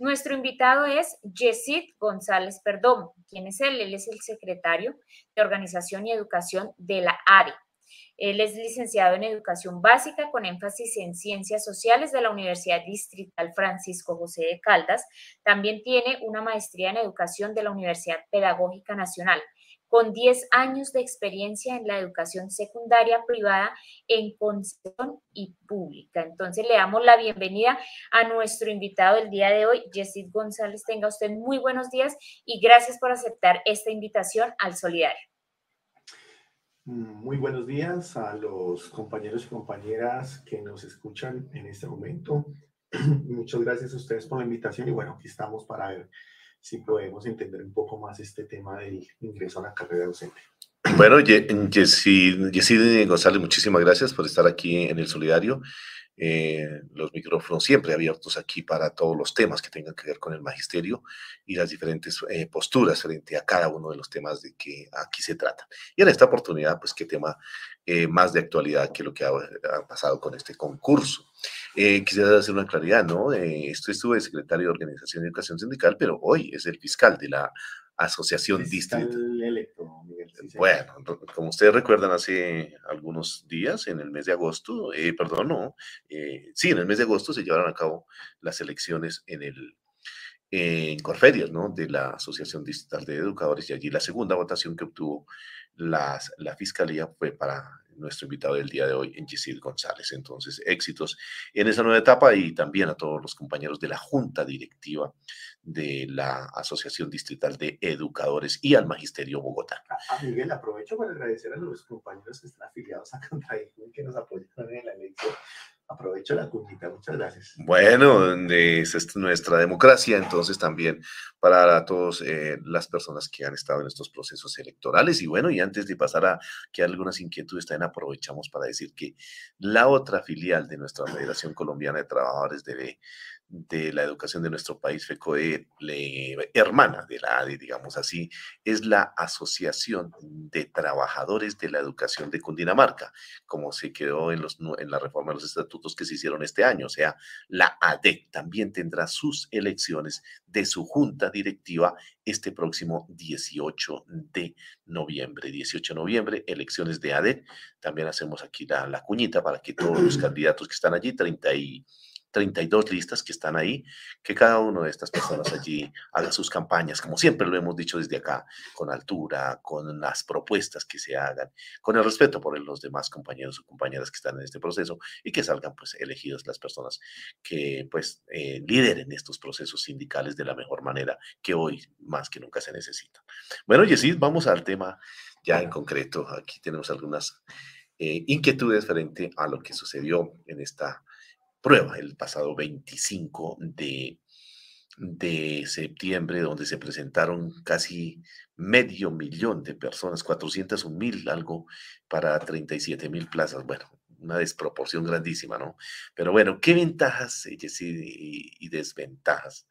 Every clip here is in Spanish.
Nuestro invitado es Yesid González Perdomo. ¿Quién es él? Él es el secretario de Organización y Educación de la ARE. Él es licenciado en Educación Básica con énfasis en Ciencias Sociales de la Universidad Distrital Francisco José de Caldas. También tiene una maestría en Educación de la Universidad Pedagógica Nacional con 10 años de experiencia en la educación secundaria privada en concesión y pública. Entonces le damos la bienvenida a nuestro invitado del día de hoy, Yesid González. Tenga usted muy buenos días y gracias por aceptar esta invitación al Solidario. Muy buenos días a los compañeros y compañeras que nos escuchan en este momento. Muchas gracias a ustedes por la invitación y bueno, aquí estamos para ver si podemos entender un poco más este tema del ingreso a la carrera docente. Bueno, Jessy González, muchísimas gracias por estar aquí en el Solidario. Eh, los micrófonos siempre abiertos aquí para todos los temas que tengan que ver con el magisterio y las diferentes eh, posturas frente a cada uno de los temas de que aquí se tratan. Y en esta oportunidad, pues qué tema eh, más de actualidad que lo que ha, pasado con este concurso. Quisiera hacer una claridad, ¿no? esto estuve secretario de Organización de Educación Sindical, pero hoy es el fiscal de la Asociación Distrito. bueno, como ustedes recuerdan, hace algunos días, en el mes de agosto, eh, perdón, no, eh, sí, en el mes de agosto se llevaron a cabo las elecciones en el en Corferias, ¿no? De la Asociación Distrital de Educadores y allí la segunda votación que obtuvo las, la fiscalía fue para nuestro invitado del día de hoy, en Gisil González. Entonces, éxitos en esa nueva etapa y también a todos los compañeros de la Junta Directiva de la Asociación Distrital de Educadores y al Magisterio Bogotá. A, Miguel, aprovecho para agradecer a los compañeros que están afiliados a Contraijo y que nos apoyan en la elección aprovecho la cuñita, muchas gracias. Bueno, es, es nuestra democracia, entonces también para todas eh, las personas que han estado en estos procesos electorales. Y bueno, y antes de pasar a que algunas inquietudes también aprovechamos para decir que la otra filial de nuestra Federación Colombiana de Trabajadores debe de la educación de nuestro país, FECOE, hermana de la ADE, digamos así, es la Asociación de Trabajadores de la Educación de Cundinamarca, como se quedó en, los, en la reforma de los estatutos que se hicieron este año. O sea, la ADE también tendrá sus elecciones de su junta directiva este próximo 18 de noviembre. 18 de noviembre, elecciones de ADE. También hacemos aquí la, la cuñita para que todos los candidatos que están allí, 30 y 32 listas que están ahí, que cada una de estas personas allí haga sus campañas, como siempre lo hemos dicho desde acá, con altura, con las propuestas que se hagan, con el respeto por los demás compañeros o compañeras que están en este proceso y que salgan pues elegidas las personas que pues eh, lideren estos procesos sindicales de la mejor manera que hoy más que nunca se necesita. Bueno, Yesid, vamos al tema ya en concreto. Aquí tenemos algunas eh, inquietudes frente a lo que sucedió en esta prueba el pasado 25 de, de septiembre, donde se presentaron casi medio millón de personas, 401 mil algo para 37 mil plazas. Bueno, una desproporción grandísima, ¿no? Pero bueno, ¿qué ventajas y, y, desventajas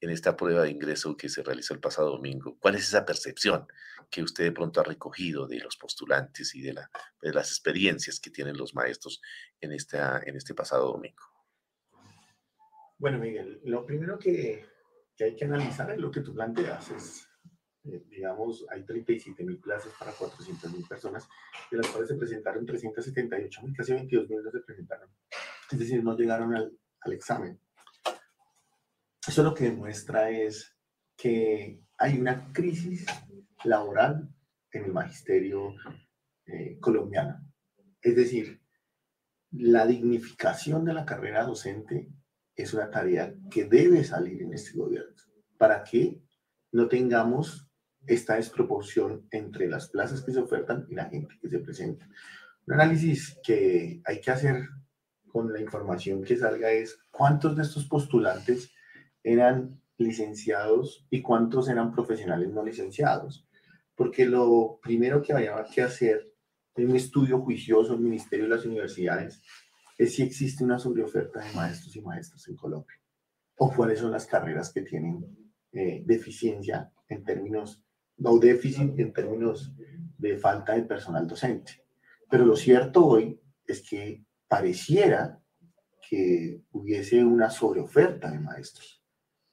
en esta prueba de ingreso que se realizó el pasado domingo? ¿Cuál es esa percepción que usted de pronto ha recogido de los postulantes y de, la, de las experiencias que tienen los maestros en, esta, en este pasado domingo? Bueno, Miguel, lo primero que, que hay que analizar es lo que tú planteas. Es, eh, digamos, hay 37 mil plazas para 400 mil personas, de las cuales se presentaron 378 mil, casi 22 mil no se presentaron. Es decir, no llegaron al, al examen. Eso lo que demuestra es que hay una crisis laboral en el magisterio eh, colombiano. Es decir, la dignificación de la carrera docente es una tarea que debe salir en este gobierno para que no tengamos esta desproporción entre las plazas que se ofertan y la gente que se presenta. Un análisis que hay que hacer con la información que salga es cuántos de estos postulantes eran licenciados y cuántos eran profesionales no licenciados. Porque lo primero que había que hacer en un estudio juicioso el Ministerio de las Universidades es si existe una sobreoferta de maestros y maestras en Colombia o cuáles son las carreras que tienen eh, deficiencia en términos, o déficit en términos de falta de personal docente. Pero lo cierto hoy es que pareciera que hubiese una sobreoferta de maestros.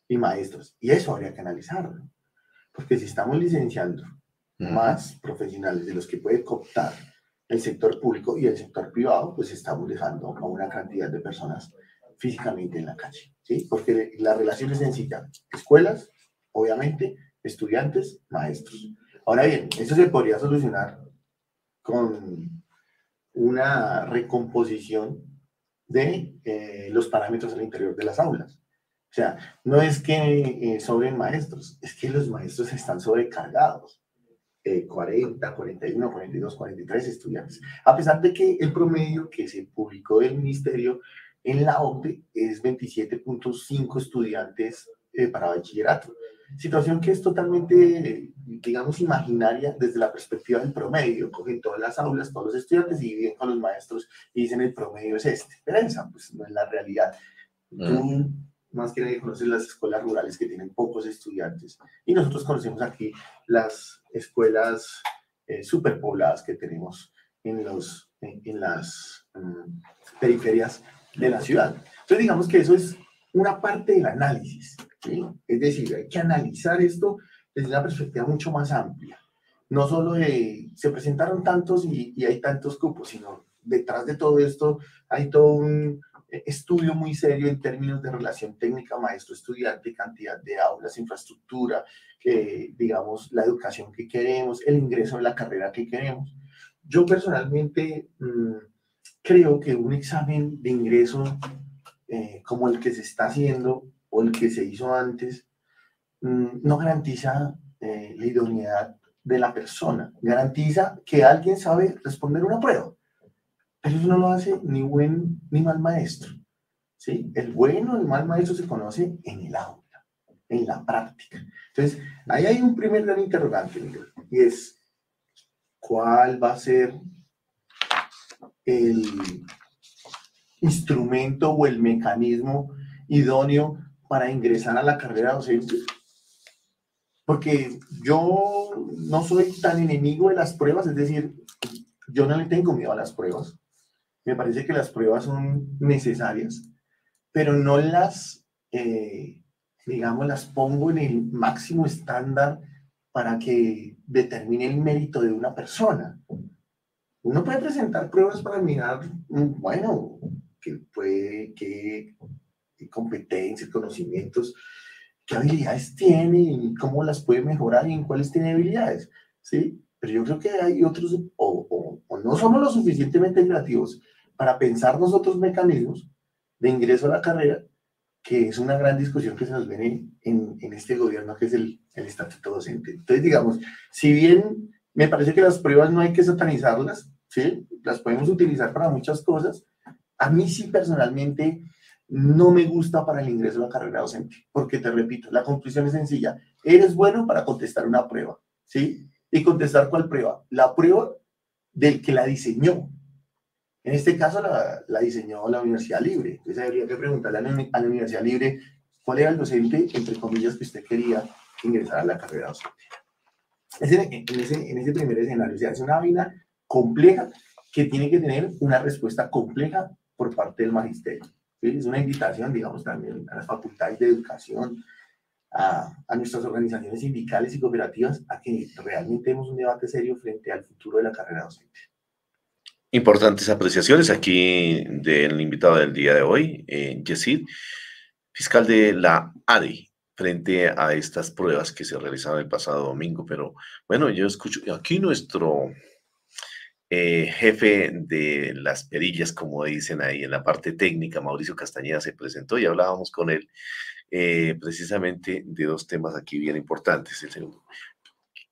y maestros. Y eso habría que analizarlo. Porque si estamos licenciando más profesionales de los que puede cooptar el sector público y el sector privado, pues estamos dejando a una cantidad de personas físicamente en la calle, ¿sí? Porque la relación es sencilla. Escuelas, obviamente, estudiantes, maestros. Ahora bien, eso se podría solucionar con una recomposición de eh, los parámetros al interior de las aulas. O sea, no es que eh, sobren maestros, es que los maestros están sobrecargados. 40, 41, 42, 43 estudiantes. A pesar de que el promedio que se publicó del ministerio en la OCDE es 27.5 estudiantes eh, para bachillerato. Situación que es totalmente, digamos, imaginaria desde la perspectiva del promedio. Cogen todas las aulas, todos los estudiantes y viven con los maestros y dicen el promedio es este. Pero esa, pues, no es la realidad. Tú, más que nadie, conoces las escuelas rurales que tienen pocos estudiantes. Y nosotros conocemos aquí las escuelas eh, superpobladas que tenemos en, los, en, las mm, periferias de la ciudad. Entonces, digamos que eso es una parte del análisis. Es decir, hay que analizar esto desde una perspectiva mucho más amplia. No solo de, se presentaron tantos y, y hay tantos cupos, sino detrás de todo esto hay todo un estudio muy serio en términos de relación técnica maestro-estudiante, cantidad de aulas, infraestructura, digamos, la educación que queremos, el ingreso en la carrera que queremos. Yo personalmente mm, creo que un examen de ingreso eh, como el que se está haciendo o el que se hizo antes, mm, no garantiza eh, la idoneidad de la persona, garantiza que alguien sabe responder una prueba, eso no lo hace ni buen ni mal maestro. ¿sí? El bueno y el mal maestro se conoce en el aula, en la práctica. Entonces, ahí hay un primer gran interrogante, Miguel, y es, ¿cuál va a ser el instrumento o el mecanismo idóneo para ingresar a la carrera docente. Porque yo no soy tan enemigo de las pruebas, es decir, yo no le tengo miedo a las pruebas. Me parece que las pruebas son necesarias, pero no las, eh, digamos, las pongo en el máximo estándar para que determine el mérito de una persona. Uno puede presentar pruebas para mirar, mm, bueno, que puede, qué, competencias, conocimientos, qué habilidades tiene y cómo las puede mejorar y en cuáles tiene habilidades, ¿sí? Pero yo creo que hay otros, o, o, no somos lo suficientemente creativos para pensar nosotros mecanismos de ingreso a la carrera, que es una gran discusión que se nos viene en, en este gobierno, que es el, el estatuto docente. Entonces, digamos, si bien me parece que las pruebas no hay que satanizarlas, ¿sí? Las podemos utilizar para muchas cosas, a mí sí personalmente no me gusta para el ingreso a la carrera docente, porque te repito, la conclusión es sencilla. Eres bueno para contestar una prueba, ¿sí? ¿Y contestar cuál prueba? La prueba del que la diseñó. En este caso la, diseñó la Universidad Libre. Entonces habría que preguntarle a la, Universidad Libre cuál era el docente, entre comillas, que usted quería ingresar a la carrera docente. en, ese, primer escenario, o sea, es una vaina compleja que tiene que tener una respuesta compleja por parte del magisterio. Es una invitación, digamos, también a las facultades de educación, a, a, nuestras organizaciones sindicales y cooperativas, a que realmente demos un debate serio frente al futuro de la carrera docente. Importantes apreciaciones aquí del invitado del día de hoy, eh, Yesid, fiscal de la ADI, frente a estas pruebas que se realizaron el pasado domingo. Pero bueno, yo escucho aquí nuestro eh, jefe de las perillas, como dicen ahí en la parte técnica, Mauricio Castañeda se presentó y hablábamos con él eh, precisamente de dos temas aquí bien importantes. El segundo,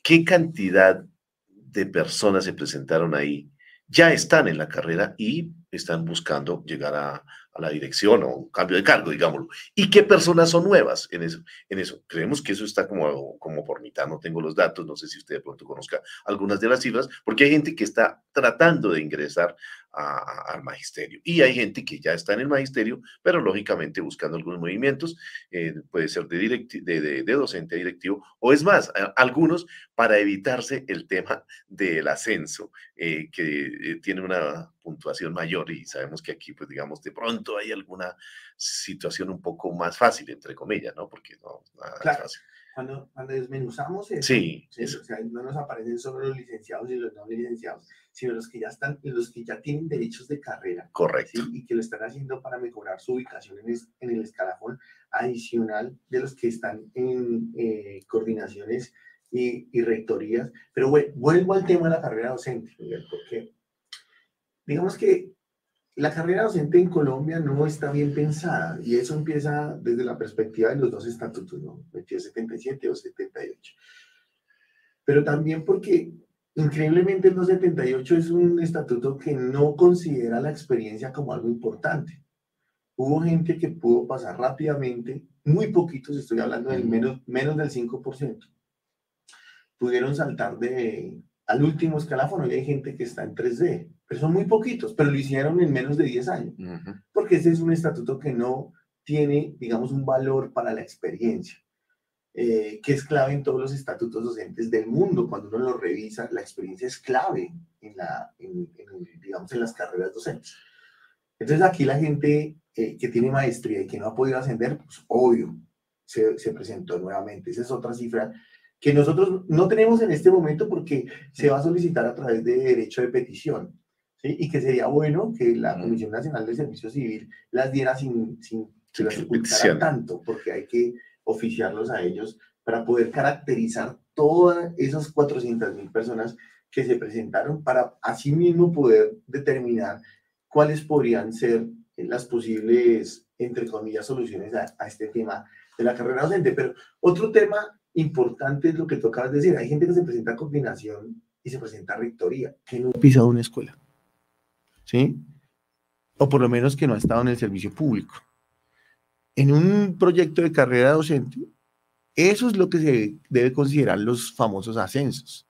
¿qué cantidad de personas se presentaron ahí? Ya están en la carrera y están buscando llegar a, la dirección o un cambio de cargo, digámoslo. ¿Y qué personas son nuevas en eso? En eso? Creemos que eso está como, como por mitad, no tengo los datos, no sé si usted de pronto conozca algunas de las cifras, porque hay gente que está tratando de ingresar al magisterio. Y hay gente que ya está en el magisterio, pero lógicamente buscando algunos movimientos, eh, puede ser de, de, de, docente directivo, o es más, algunos para evitarse el tema del ascenso, eh, que eh, tiene una puntuación mayor y sabemos que aquí, pues digamos, de pronto hay alguna situación un poco más fácil, entre comillas, ¿no? Porque no, nada claro. fácil cuando, cuando desmenuzamos eso, sí, O sea, no nos aparecen solo los licenciados y los no licenciados, sino los que ya están, los que ya tienen derechos de carrera. Correcto. Y que lo están haciendo para mejorar su ubicación en, en el escalafón adicional de los que están en eh, coordinaciones y, y, rectorías. Pero bueno, vuelvo al tema de la carrera docente, porque digamos que la carrera docente en Colombia no está bien pensada y eso empieza desde la perspectiva de los dos estatutos, ¿no? 77 o 78. Pero también porque increíblemente el 278 es un estatuto que no considera la experiencia como algo importante. Hubo gente que pudo pasar rápidamente, muy poquitos, estoy hablando del menos, menos del 5%, pudieron saltar de, al último escalafón y hay gente que está en 3D pero son muy poquitos, pero lo hicieron en menos de 10 años, porque ese es un estatuto que no tiene, digamos, un valor para la experiencia, eh, que es clave en todos los estatutos docentes del mundo. Cuando uno lo revisa, la experiencia es clave en, la, digamos, en las carreras docentes. Entonces aquí la gente eh, que tiene maestría y que no ha podido ascender, pues obvio, se, se presentó nuevamente. Esa es otra cifra que nosotros no tenemos en este momento porque se va a solicitar a través de derecho de petición y que sería bueno que la Comisión Nacional de Servicio Civil las diera sin, sin que las ocultara tanto, porque hay que oficiarlos a ellos para poder caracterizar todas esas 400 mil personas que se presentaron para asimismo poder determinar cuáles podrían ser las posibles, entre comillas, soluciones a, a, este tema de la carrera docente. Pero otro tema importante es lo que de decir. Hay gente que se presenta a combinación y se presenta a rectoría, que no ha pisado una escuela. ¿Sí? O por lo menos que no ha estado en el servicio público. En un proyecto de carrera docente, eso es lo que se debe considerar los famosos ascensos.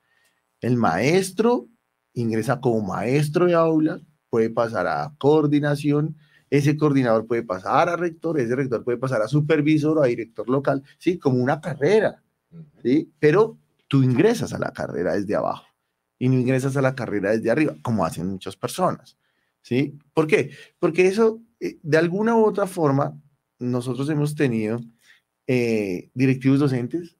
El maestro ingresa como maestro de aula, puede pasar a coordinación, ese coordinador puede pasar a rector, ese rector puede pasar a supervisor o a director local, ¿sí? Como una carrera, ¿sí? Pero tú ingresas a la carrera desde abajo y no ingresas a la carrera desde arriba, como hacen muchas personas. ¿Sí? ¿Por qué? Porque eso, eh, de alguna u otra forma, nosotros hemos tenido eh, directivos docentes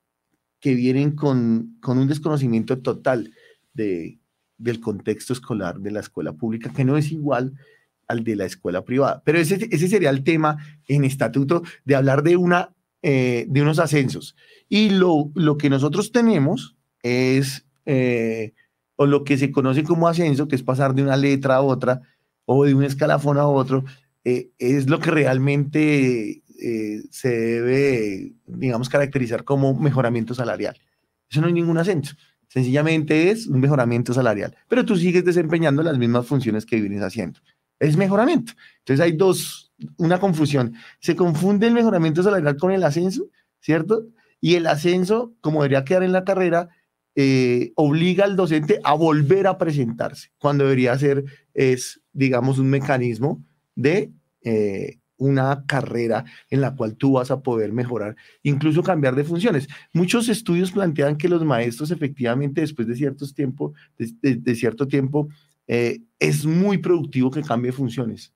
que vienen con, con un desconocimiento total de, del contexto escolar de la escuela pública, que no es igual al de la escuela privada. Pero ese, ese sería el tema en estatuto de hablar de, una, eh, de unos ascensos. Y lo, lo que nosotros tenemos es, o lo que se conoce como ascenso, que es pasar de una letra a otra, o de un escalafón a otro, eh, es lo que realmente eh, se debe, digamos, caracterizar como mejoramiento salarial. Eso no hay ningún ascenso. Sencillamente es un mejoramiento salarial. Pero tú sigues desempeñando las mismas funciones que vienes haciendo. Es mejoramiento. Entonces hay dos, una confusión. Se confunde el mejoramiento salarial con el ascenso, ¿cierto? Y el ascenso, como debería quedar en la carrera, eh, obliga al docente a volver a presentarse, cuando debería ser, es, digamos, un mecanismo de eh, una carrera en la cual tú vas a poder mejorar, incluso cambiar de funciones. Muchos estudios plantean que los maestros efectivamente después de, ciertos tiempo, de, cierto tiempo eh, es muy productivo que cambie funciones.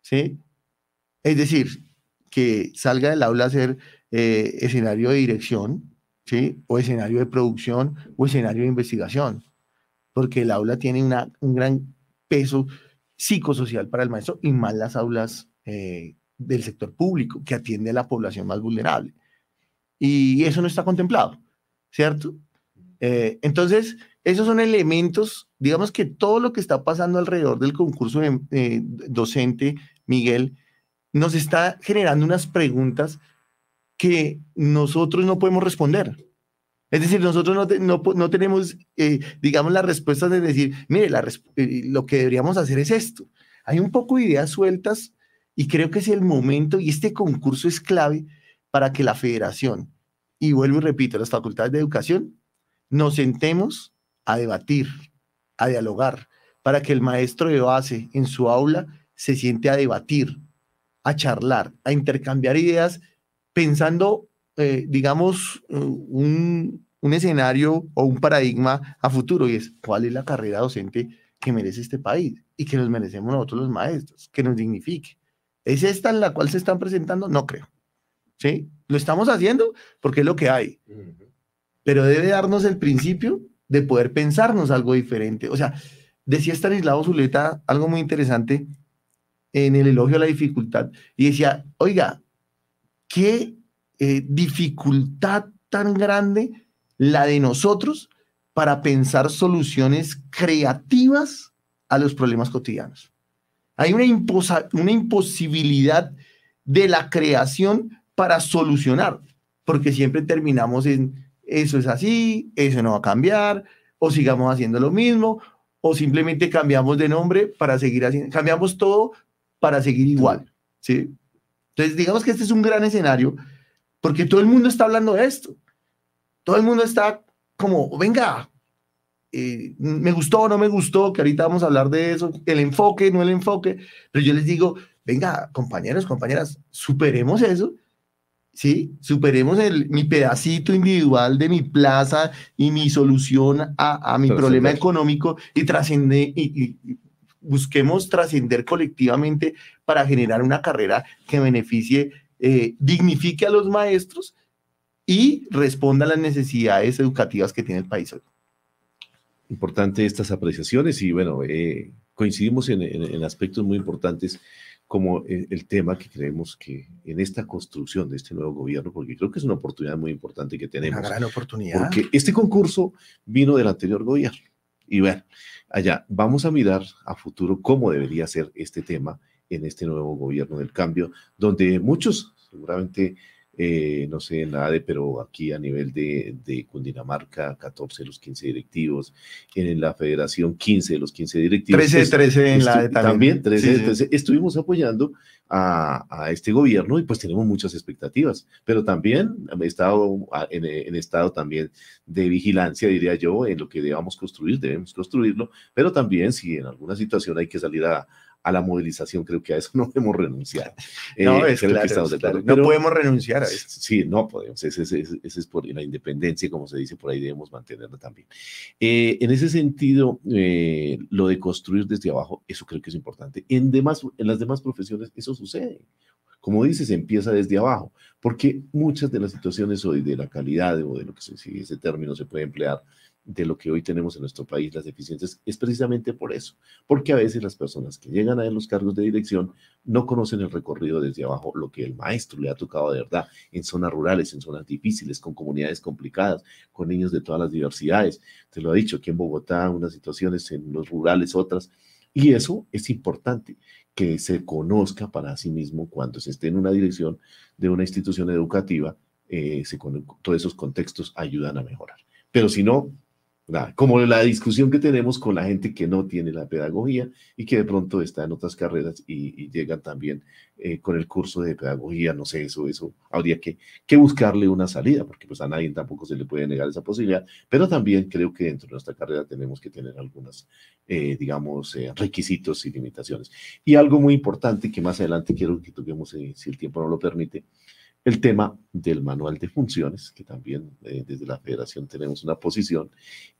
¿sí? Es decir, que salga del aula a ser escenario de dirección, ¿sí? o escenario de producción o escenario de investigación, porque el aula tiene una, un gran peso psicosocial para el maestro y más las aulas eh, del sector público que atiende a la población más vulnerable. Y eso no está contemplado, ¿cierto? Eh, entonces, esos son elementos, digamos que todo lo que está pasando alrededor del concurso de, eh, docente, Miguel, nos está generando unas preguntas que nosotros no podemos responder. Es decir, nosotros no, no, tenemos, eh, digamos, la respuesta de decir, mire, la, eh, lo que deberíamos hacer es esto. Hay un poco de ideas sueltas y creo que es el momento y este concurso es clave para que la federación, y vuelvo y repito, las facultades de educación, nos sentemos a debatir, a dialogar, para que el maestro de base en su aula se siente a debatir, a charlar, a intercambiar ideas, pensando, eh, digamos, un, un escenario o un paradigma a futuro y es cuál es la carrera docente que merece este país y que nos merecemos nosotros los maestros, que nos dignifique. ¿Es esta en la cual se están presentando? No creo. ¿Sí? Lo estamos haciendo porque es lo que hay. Pero debe darnos el principio de poder pensarnos algo diferente. O sea, decía Stanislao Zuleta algo muy interesante en el elogio a la dificultad y decía, oiga, qué eh, dificultad tan grande la de nosotros para pensar soluciones creativas a los problemas cotidianos. Hay una, una imposibilidad de la creación para solucionar, porque siempre terminamos en eso es así, eso no va a cambiar, o sigamos haciendo lo mismo, o simplemente cambiamos de nombre para seguir haciendo, cambiamos todo para seguir igual, ¿sí? Entonces, digamos que este es un gran escenario, porque todo el mundo está hablando de esto. Todo el mundo está como, venga, eh, me gustó o no me gustó, que ahorita vamos a hablar de eso, el enfoque, no el enfoque, pero yo les digo, venga, compañeros, compañeras, superemos eso ¿sí? Superemos el, mi pedacito individual de mi plaza y mi solución a, mi problema económico y, trascende, y, busquemos trascender colectivamente para generar una carrera que beneficie, eh, dignifique a los maestros y responda a las necesidades educativas que tiene el país hoy. Importante estas apreciaciones y bueno, eh, coincidimos en, en aspectos muy importantes como el, tema que creemos que en esta construcción de este nuevo gobierno, porque creo que es una oportunidad muy importante que tenemos. Una gran oportunidad. Porque este concurso vino del anterior gobierno. Y bueno, allá vamos a mirar a futuro cómo debería ser este tema en este nuevo gobierno del cambio, donde muchos seguramente eh, no sé, nada de, pero aquí a nivel de, de, Cundinamarca, 14 de los 15 directivos, en la federación 15 de los 15 directivos. 13, 13 en la de también. 13, estuvimos apoyando a, este gobierno y pues tenemos muchas expectativas, pero también he estado en, en estado también de vigilancia, diría yo, en lo que debamos construir, debemos construirlo, pero también si en alguna situación hay que salir a, a la movilización, creo que a eso no podemos renunciar. No, eh, es claro, no podemos renunciar a eso. Sí, no podemos, ese, es por la independencia, como se dice por ahí, debemos mantenerla también. Eh, en ese sentido, eh, lo de construir desde abajo, eso creo que es importante. En, demás, en las demás profesiones eso sucede. Como dices, empieza desde abajo, porque muchas de las situaciones hoy de la calidad o de lo que se, si ese término se puede emplear, de lo que hoy tenemos en nuestro país, las deficiencias, es precisamente por eso, porque a veces las personas que llegan a los cargos de dirección no conocen el recorrido desde abajo, lo que el maestro le ha tocado de verdad en zonas rurales, en zonas difíciles, con comunidades complicadas, con niños de todas las diversidades. Te lo ha dicho, aquí en Bogotá unas situaciones, en los rurales otras, y eso es importante, que se conozca para sí mismo cuando se esté en una dirección de una institución educativa, eh, se, todos esos contextos ayudan a mejorar. Pero si no, como la discusión que tenemos con la gente que no tiene la pedagogía y que de pronto está en otras carreras y, llegan también eh, con el curso de pedagogía, no sé, eso, eso, habría que, que, buscarle una salida, porque pues a nadie tampoco se le puede negar esa posibilidad, pero también creo que dentro de nuestra carrera tenemos que tener algunos, eh, digamos, eh, requisitos y limitaciones. Y algo muy importante que más adelante quiero que toquemos, si el tiempo no lo permite, el tema del manual de funciones, que también eh, desde la federación tenemos una posición,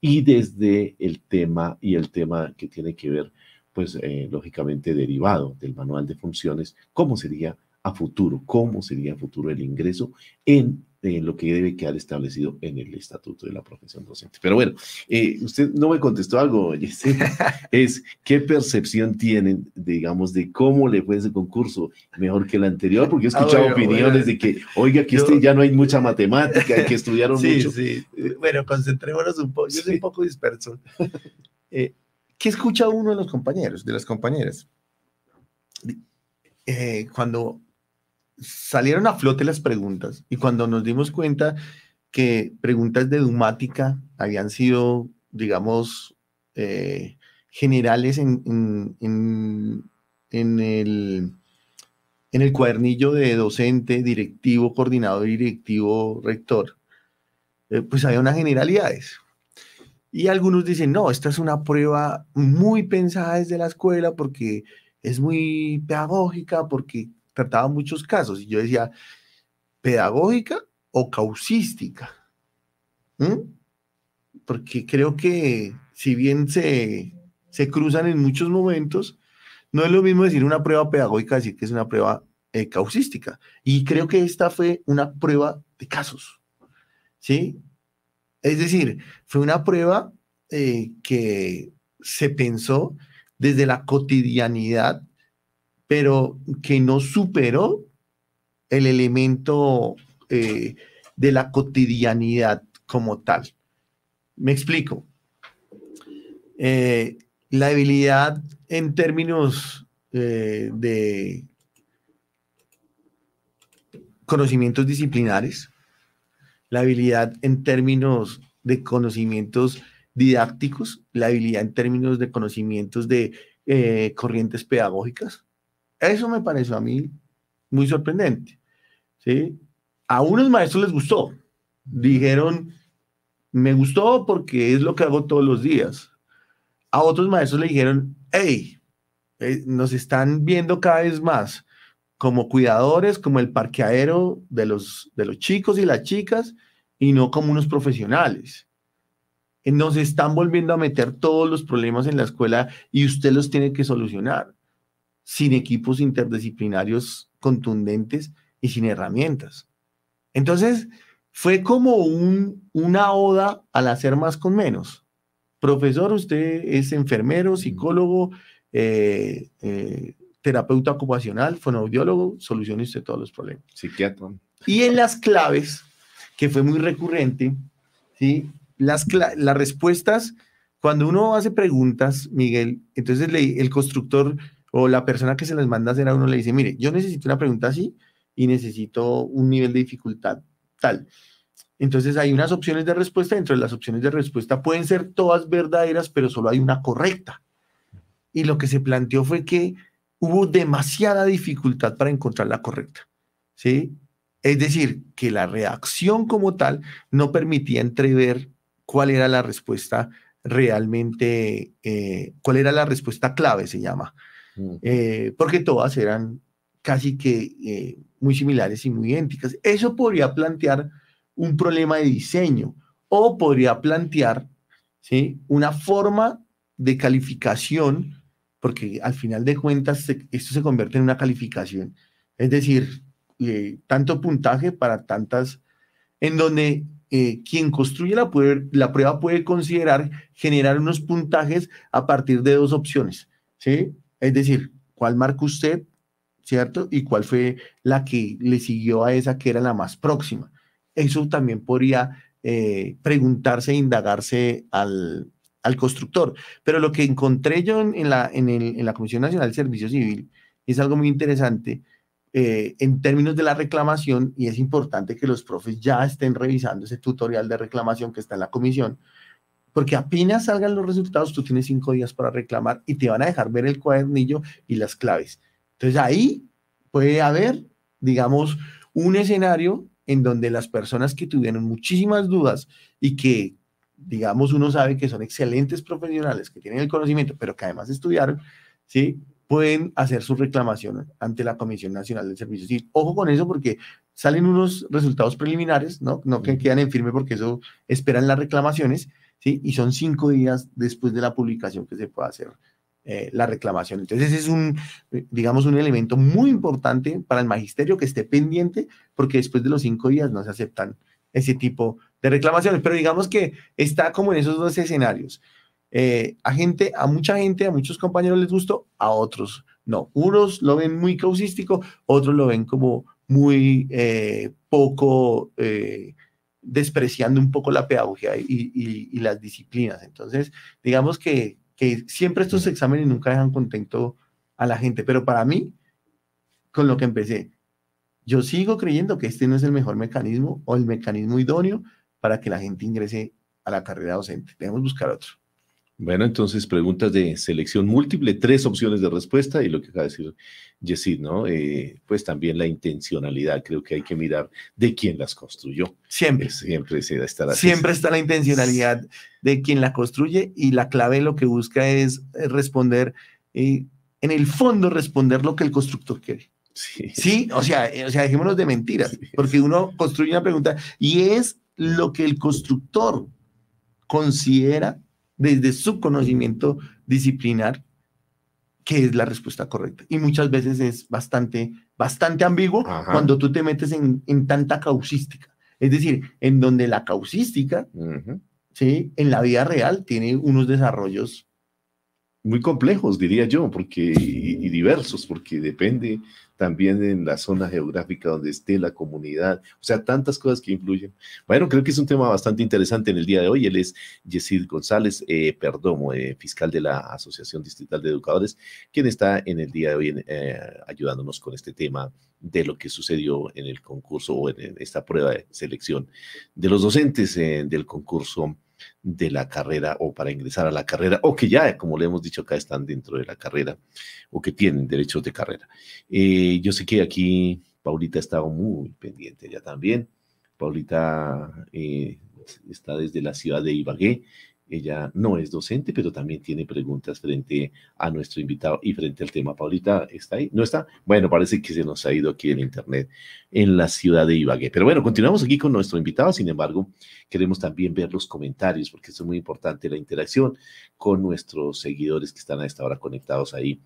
y desde el tema y el tema que tiene que ver, pues eh, lógicamente derivado del manual de funciones, cómo sería a futuro, cómo sería a futuro el ingreso en lo que debe quedar establecido en el estatuto de la profesión docente. Pero bueno, eh, usted no me contestó algo, es qué percepción tienen, digamos, de cómo le fue ese concurso mejor que el anterior, porque he ah, escuchado opiniones de que, oiga, que este ya no hay mucha matemática, que estudiaron mucho. Sí, bueno, concentrémonos un poco, yo soy un poco disperso. Eh, ¿Qué escucha uno de los compañeros, de las compañeras? Eh, cuando salieron a flote las preguntas y cuando nos dimos cuenta que preguntas de Dumática habían sido, digamos, eh, generales en, en, en, el, en el cuadernillo de docente, directivo, coordinador, directivo, rector, eh, pues había unas generalidades. Y algunos dicen, no, esta es una prueba muy pensada desde la escuela porque es muy pedagógica, porque trataba muchos casos. Y yo decía, ¿pedagógica o causística? ¿Mm? Porque creo que si bien se, se cruzan en muchos momentos, no es lo mismo decir una prueba pedagógica, decir que es una prueba eh, causística. Y creo que esta fue una prueba de casos. ¿Sí? Es decir, fue una prueba eh, que se pensó desde la cotidianidad, pero que no superó el elemento eh, de la cotidianidad como tal. Me explico. Eh, la debilidad en términos de conocimientos disciplinares, la habilidad en términos de conocimientos didácticos, la habilidad en términos de conocimientos de eh, corrientes pedagógicas. Eso me pareció a mí muy sorprendente. ¿sí? A unos maestros les gustó. Dijeron, me gustó porque es lo que hago todos los días. A otros maestros le dijeron, hey, eh, nos están viendo cada vez más como cuidadores, como el parqueadero de los, de los chicos y las chicas, y no como unos profesionales. Nos están volviendo a meter todos los problemas en la escuela y usted los tiene que solucionar sin equipos interdisciplinarios contundentes y sin herramientas. Entonces, fue como un, una oda al hacer más con menos. Profesor, usted es enfermero, psicólogo, eh, eh, terapeuta ocupacional, fonoaudiólogo, solucione usted todos los problemas. Psiquiatra. Y en las claves, que fue muy recurrente, ¿sí? Las, las respuestas, cuando uno hace preguntas, Miguel, entonces le, el constructor o la persona que se las manda a hacer a uno le dice, mire, yo necesito una pregunta así y necesito un nivel de dificultad tal. Entonces hay unas opciones de respuesta, dentro de las opciones de respuesta pueden ser todas verdaderas, pero solo hay una correcta. Y lo que se planteó fue que hubo demasiada dificultad para encontrar la correcta. ¿sí? Es decir, que la reacción como tal no permitía entrever cuál era la respuesta realmente, eh, cuál era la respuesta clave, se llama, eh, porque todas eran casi que eh, muy similares y muy idénticas. Eso podría plantear un problema de diseño o podría plantear ¿sí? una forma de calificación porque al final de cuentas esto se convierte en una calificación. Es decir, eh, tanto puntaje para tantas, en donde quien construye la, la prueba puede considerar generar unos puntajes a partir de dos opciones, ¿sí? Es decir, ¿cuál marca usted, cierto? Y cuál fue la que le siguió a esa que era la más próxima. Eso también podría eh, preguntarse e indagarse al, al constructor. Pero lo que encontré yo en la, en, la Comisión Nacional de Servicio Civil es algo muy interesante eh, en términos de la reclamación y es importante que los profes ya estén revisando ese tutorial de reclamación que está en la comisión, porque apenas salgan los resultados, tú tienes cinco días para reclamar y te van a dejar ver el cuadernillo y las claves. Entonces ahí puede haber, digamos, un escenario en donde las personas que tuvieron muchísimas dudas y que digamos, uno sabe que son excelentes profesionales, que tienen el conocimiento, pero que además estudiaron, ¿sí? Pueden hacer su reclamación ante la Comisión Nacional del Servicio Civil. Ojo con eso porque salen unos resultados preliminares, ¿no? No que quedan en firme porque eso esperan las reclamaciones, Y son cinco días después de la publicación que se puede hacer eh, la reclamación. Entonces es un, digamos, un elemento muy importante para el magisterio que esté pendiente porque después de los cinco días no se aceptan ese tipo de reclamaciones, pero digamos que está como en esos dos escenarios. Eh, a gente, a mucha gente, a muchos compañeros les gustó, a otros no. Unos lo ven muy causístico, otros lo ven como muy eh, poco, eh, despreciando un poco la pedagogía y, las disciplinas. Entonces, digamos que, que siempre estos exámenes nunca dejan contento a la gente, pero para mí, con lo que empecé, yo sigo creyendo que este no es el mejor mecanismo o el mecanismo idóneo para que la gente ingrese a la carrera docente. Debemos buscar otro. Bueno, entonces preguntas de selección múltiple, tres opciones de respuesta y lo que acaba de decir Yesid, ¿no? Eh, pues también la intencionalidad, creo que hay que mirar de quién las construyó. Siempre. siempre se estará. Siempre está la intencionalidad de quien la construye y la clave lo que busca es eh, responder, eh, en el fondo responder lo que el constructor quiere. Sí. sí, o sea, o sea, dejémonos de mentiras, porque uno construye una pregunta y es lo que el constructor considera desde su conocimiento disciplinar qué es la respuesta correcta. Y muchas veces es bastante, bastante ambiguo cuando tú te metes en, tanta causística. Es decir, en donde la causística, ¿sí? en la vida real, tiene unos desarrollos muy complejos, diría yo, porque, y, diversos, porque depende también en la zona geográfica donde esté la comunidad, o sea, tantas cosas que influyen. Bueno, creo que es un tema bastante interesante en el día de hoy. Él es Yesid González eh, Perdomo, eh, fiscal de la Asociación Distrital de Educadores, quien está en el día de hoy eh, ayudándonos con este tema de lo que sucedió en el concurso o en, esta prueba de selección de los docentes del concurso de la carrera o para ingresar a la carrera o que ya, como le hemos dicho acá, están dentro de la carrera o que tienen derechos de carrera. Eh, yo sé que aquí Paulita estaba muy pendiente ya también. Paulita eh, está desde la ciudad de Ibagué ella no es docente, pero también tiene preguntas frente a nuestro invitado y frente al tema. Paulita, ¿está ahí? ¿No está? Bueno, parece que se nos ha ido aquí el internet en la ciudad de Ibagué. Pero bueno, continuamos aquí con nuestro invitado. Sin embargo, queremos también ver los comentarios, porque es muy importante la interacción con nuestros seguidores que están a esta hora conectados ahí,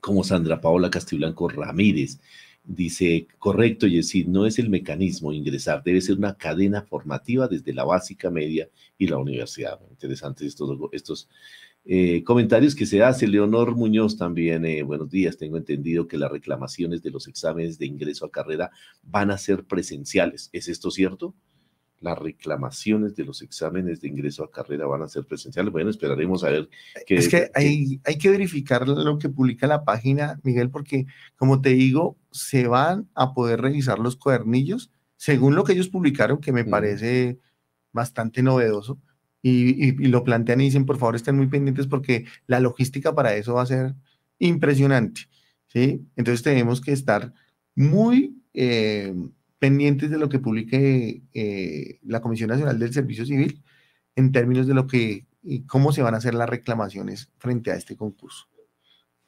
como Sandra Paola Castiblanco Ramírez. Dice, correcto, decir no es el mecanismo ingresar, debe ser una cadena formativa desde la básica, media y la universidad. Interesantes estos, estos eh, comentarios que se hace. Leonor Muñoz también, eh, buenos días, tengo entendido que las reclamaciones de los exámenes de ingreso a carrera van a ser presenciales. ¿Es esto cierto? Las reclamaciones de los exámenes de ingreso a carrera van a ser presenciales. Bueno, esperaremos a ver qué. Es que hay, hay que verificar lo que publica la página, Miguel, porque como te digo, se van a poder revisar los cuadernillos según lo que ellos publicaron, que me parece bastante novedoso. Y, y, lo plantean y dicen, por favor, estén muy pendientes porque la logística para eso va a ser impresionante. ¿sí? Entonces tenemos que estar muy eh, pendientes de lo que publique eh, la Comisión Nacional del Servicio Civil en términos de lo que y cómo se van a hacer las reclamaciones frente a este concurso.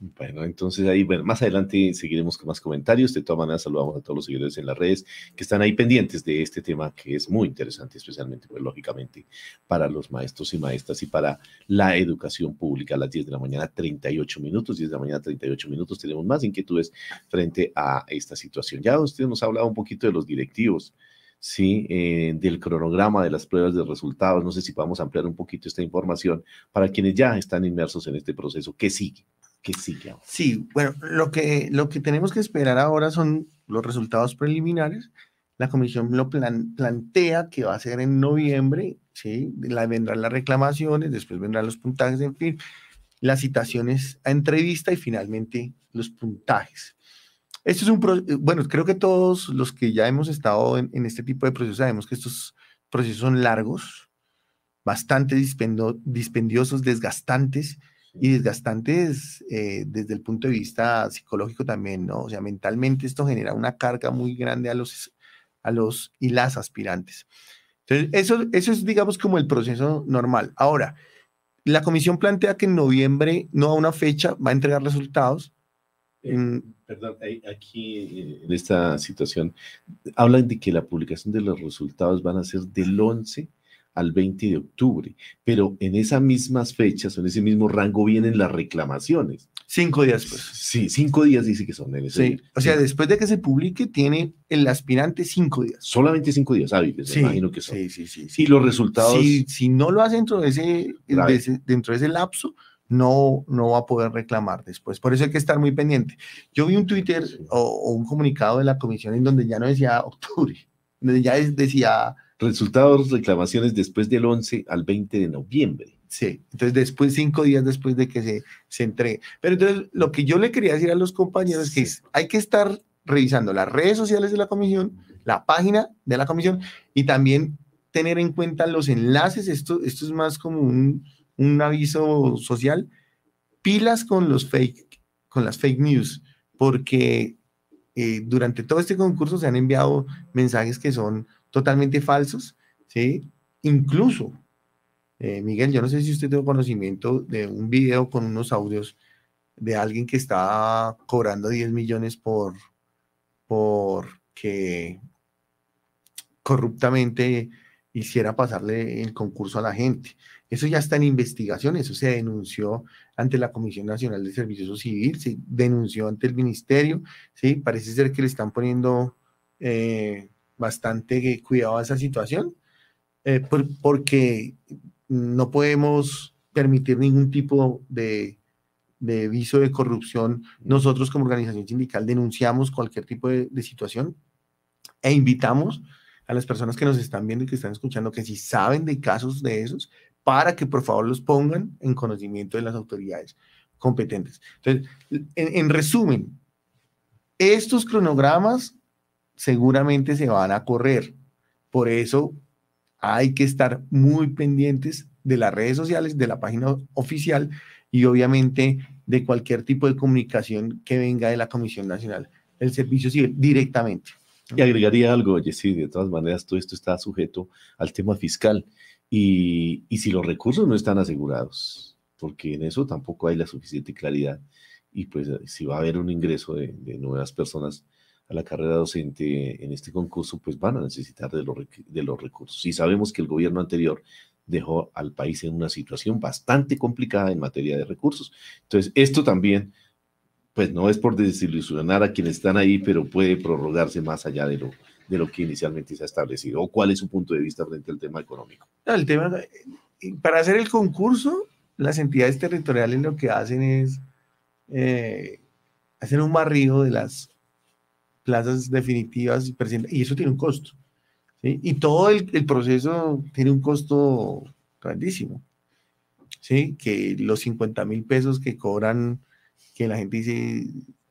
Bueno, entonces ahí, bueno, más adelante seguiremos con más comentarios. De todas maneras, saludamos a todos los seguidores en las redes que están ahí pendientes de este tema que es muy interesante, especialmente, pues, lógicamente, para los maestros y maestras y para la educación pública. A las 10 de la mañana, 38 minutos, 10 de la mañana, 38 minutos. Tenemos más inquietudes frente a esta situación. Ya usted nos ha hablado un poquito de los directivos. Sí, eh, del cronograma de las pruebas de resultados. No sé si podemos ampliar un poquito esta información para quienes ya están inmersos en este proceso. ¿Qué sigue? Sí, bueno, lo que, lo que tenemos que esperar ahora son los resultados preliminares. La comisión lo plantea que va a ser en noviembre, ¿sí? La, vendrán las reclamaciones, después vendrán los puntajes, en fin, las citaciones a entrevista y finalmente los puntajes. Esto es un, bueno, creo que todos los que ya hemos estado en, en este tipo de procesos sabemos que estos procesos son largos, bastante dispendiosos, desgastantes, y desgastantes eh, desde el punto de vista psicológico también, ¿no? O sea, mentalmente esto genera una carga muy grande a los, a los y las aspirantes. Entonces, eso, eso es, digamos, como el proceso normal. Ahora, la comisión plantea que en noviembre, no a una fecha, va a entregar resultados. Eh, perdón, aquí en esta situación hablan de que la publicación de los resultados van a ser del 11 al 20 de octubre, pero en esas mismas fechas, en ese mismo rango vienen las reclamaciones. Cinco días después. Sí, cinco días dice que son en ese Sí, o sea, después de que se publique, tiene el aspirante cinco días. Solamente cinco días hábiles, sí, imagino que son. Sí, sí, sí. Y los resultados. Si, si no lo hace dentro de ese, dentro de ese lapso, no, no va a poder reclamar después. Por eso hay que estar muy pendiente. Yo vi un Twitter o, o un comunicado de la comisión en donde ya no decía octubre, donde ya decía Resultados, reclamaciones después del 11 al 20 de noviembre. Sí, entonces después, cinco días después de que se, se entregue. Pero entonces, lo que yo le quería decir a los compañeros es que hay que estar revisando las redes sociales de la comisión, la página de la comisión y también tener en cuenta los enlaces. Esto, esto es más como un, un aviso social, pilas con los fake, con las fake news, porque eh, durante todo este concurso se han enviado mensajes que son totalmente falsos, ¿sí? Incluso, eh, Miguel, yo no sé si usted tiene conocimiento de un video con unos audios de alguien que está cobrando 10 millones por, por que corruptamente hiciera pasarle el concurso a la gente. Eso ya está en investigación, eso se denunció ante la Comisión Nacional de Servicios Civil, se denunció ante el Ministerio, ¿sí? Parece ser que le están poniendo eh, bastante cuidado a esa situación, eh, porque no podemos permitir ningún tipo de, de viso de corrupción. Nosotros como organización sindical denunciamos cualquier tipo de, de situación e invitamos a las personas que nos están viendo y que están escuchando que si saben de casos de esos, para que por favor los pongan en conocimiento de las autoridades competentes. Entonces, en, resumen, estos cronogramas seguramente se van a correr. Por eso hay que estar muy pendientes de las redes sociales, de la página oficial y obviamente de cualquier tipo de comunicación que venga de la Comisión Nacional del Servicio Civil directamente. Y agregaría algo, Jessy, de todas maneras, todo esto está sujeto al tema fiscal. Y, y, si los recursos no están asegurados, porque en eso tampoco hay la suficiente claridad, y pues si va a haber un ingreso de, de nuevas personas a la carrera docente en este concurso, pues van a necesitar de los, de los recursos. Y sabemos que el gobierno anterior dejó al país en una situación bastante complicada en materia de recursos. Entonces, esto también pues no es por desilusionar a quienes están ahí, pero puede prorrogarse más allá de lo, de lo que inicialmente se ha establecido. ¿O cuál es su punto de vista frente al tema económico? el tema, para hacer el concurso, las entidades territoriales lo que hacen es eh, hacer un barrido de las plazas definitivas y eso tiene un costo. Y todo el, el, proceso tiene un costo grandísimo. ¿sí? Que los 50 mil pesos que cobran que la gente dice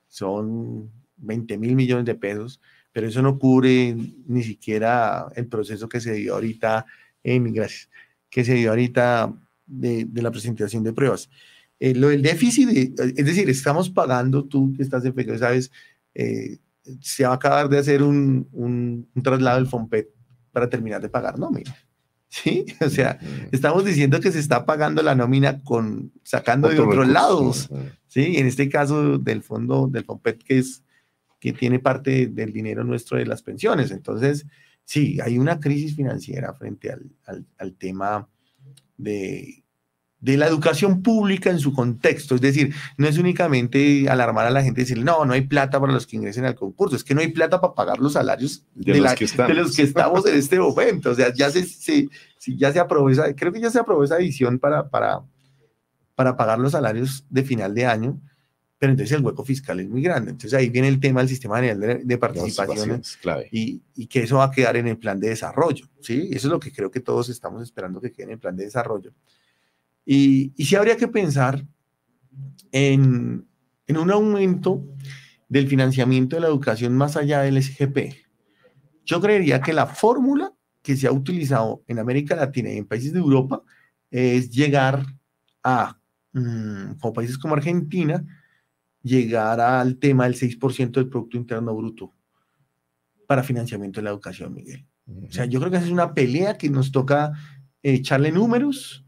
son 20 mil millones de pesos, pero eso no cubre ni siquiera el proceso que se dio ahorita en gracias, que se dio ahorita de, la presentación de pruebas. Eh, lo del déficit, es decir, estamos pagando, tú que estás en sabes, eh, se va a acabar de hacer un, un, un traslado del FOMPET para terminar de pagar nómina. ¿Sí? O sea, estamos diciendo que se está pagando la nómina con sacando de otros lados. ¿Sí? En este caso del fondo del FOMPET, que es que tiene parte del dinero nuestro de las pensiones. Entonces, sí, hay una crisis financiera frente al, al, al tema de, de la educación pública en su contexto. Es decir, no es únicamente alarmar a la gente y decirle, no, no hay plata para los que ingresen al concurso, es que no hay plata para pagar los salarios de, los, que estamos en este momento. O sea, ya se, se, ya se aprobó esa, creo que ya se aprobó esa edición para, para, para pagar los salarios de final de año, pero entonces el hueco fiscal es muy grande. Entonces ahí viene el tema del sistema de, de participación y, y, que eso va a quedar en el plan de desarrollo. ¿sí? Eso es lo que creo que todos estamos esperando que quede en el plan de desarrollo. Y, y sí habría que pensar en, en, un aumento del financiamiento de la educación más allá del SGP. Yo creería que la fórmula que se ha utilizado en América Latina y en países de Europa es llegar a, mmm, como países como Argentina, llegar al tema del 6% del Producto Interno Bruto para financiamiento de la educación, Miguel. O sea, yo creo que esa es una pelea que nos toca echarle números,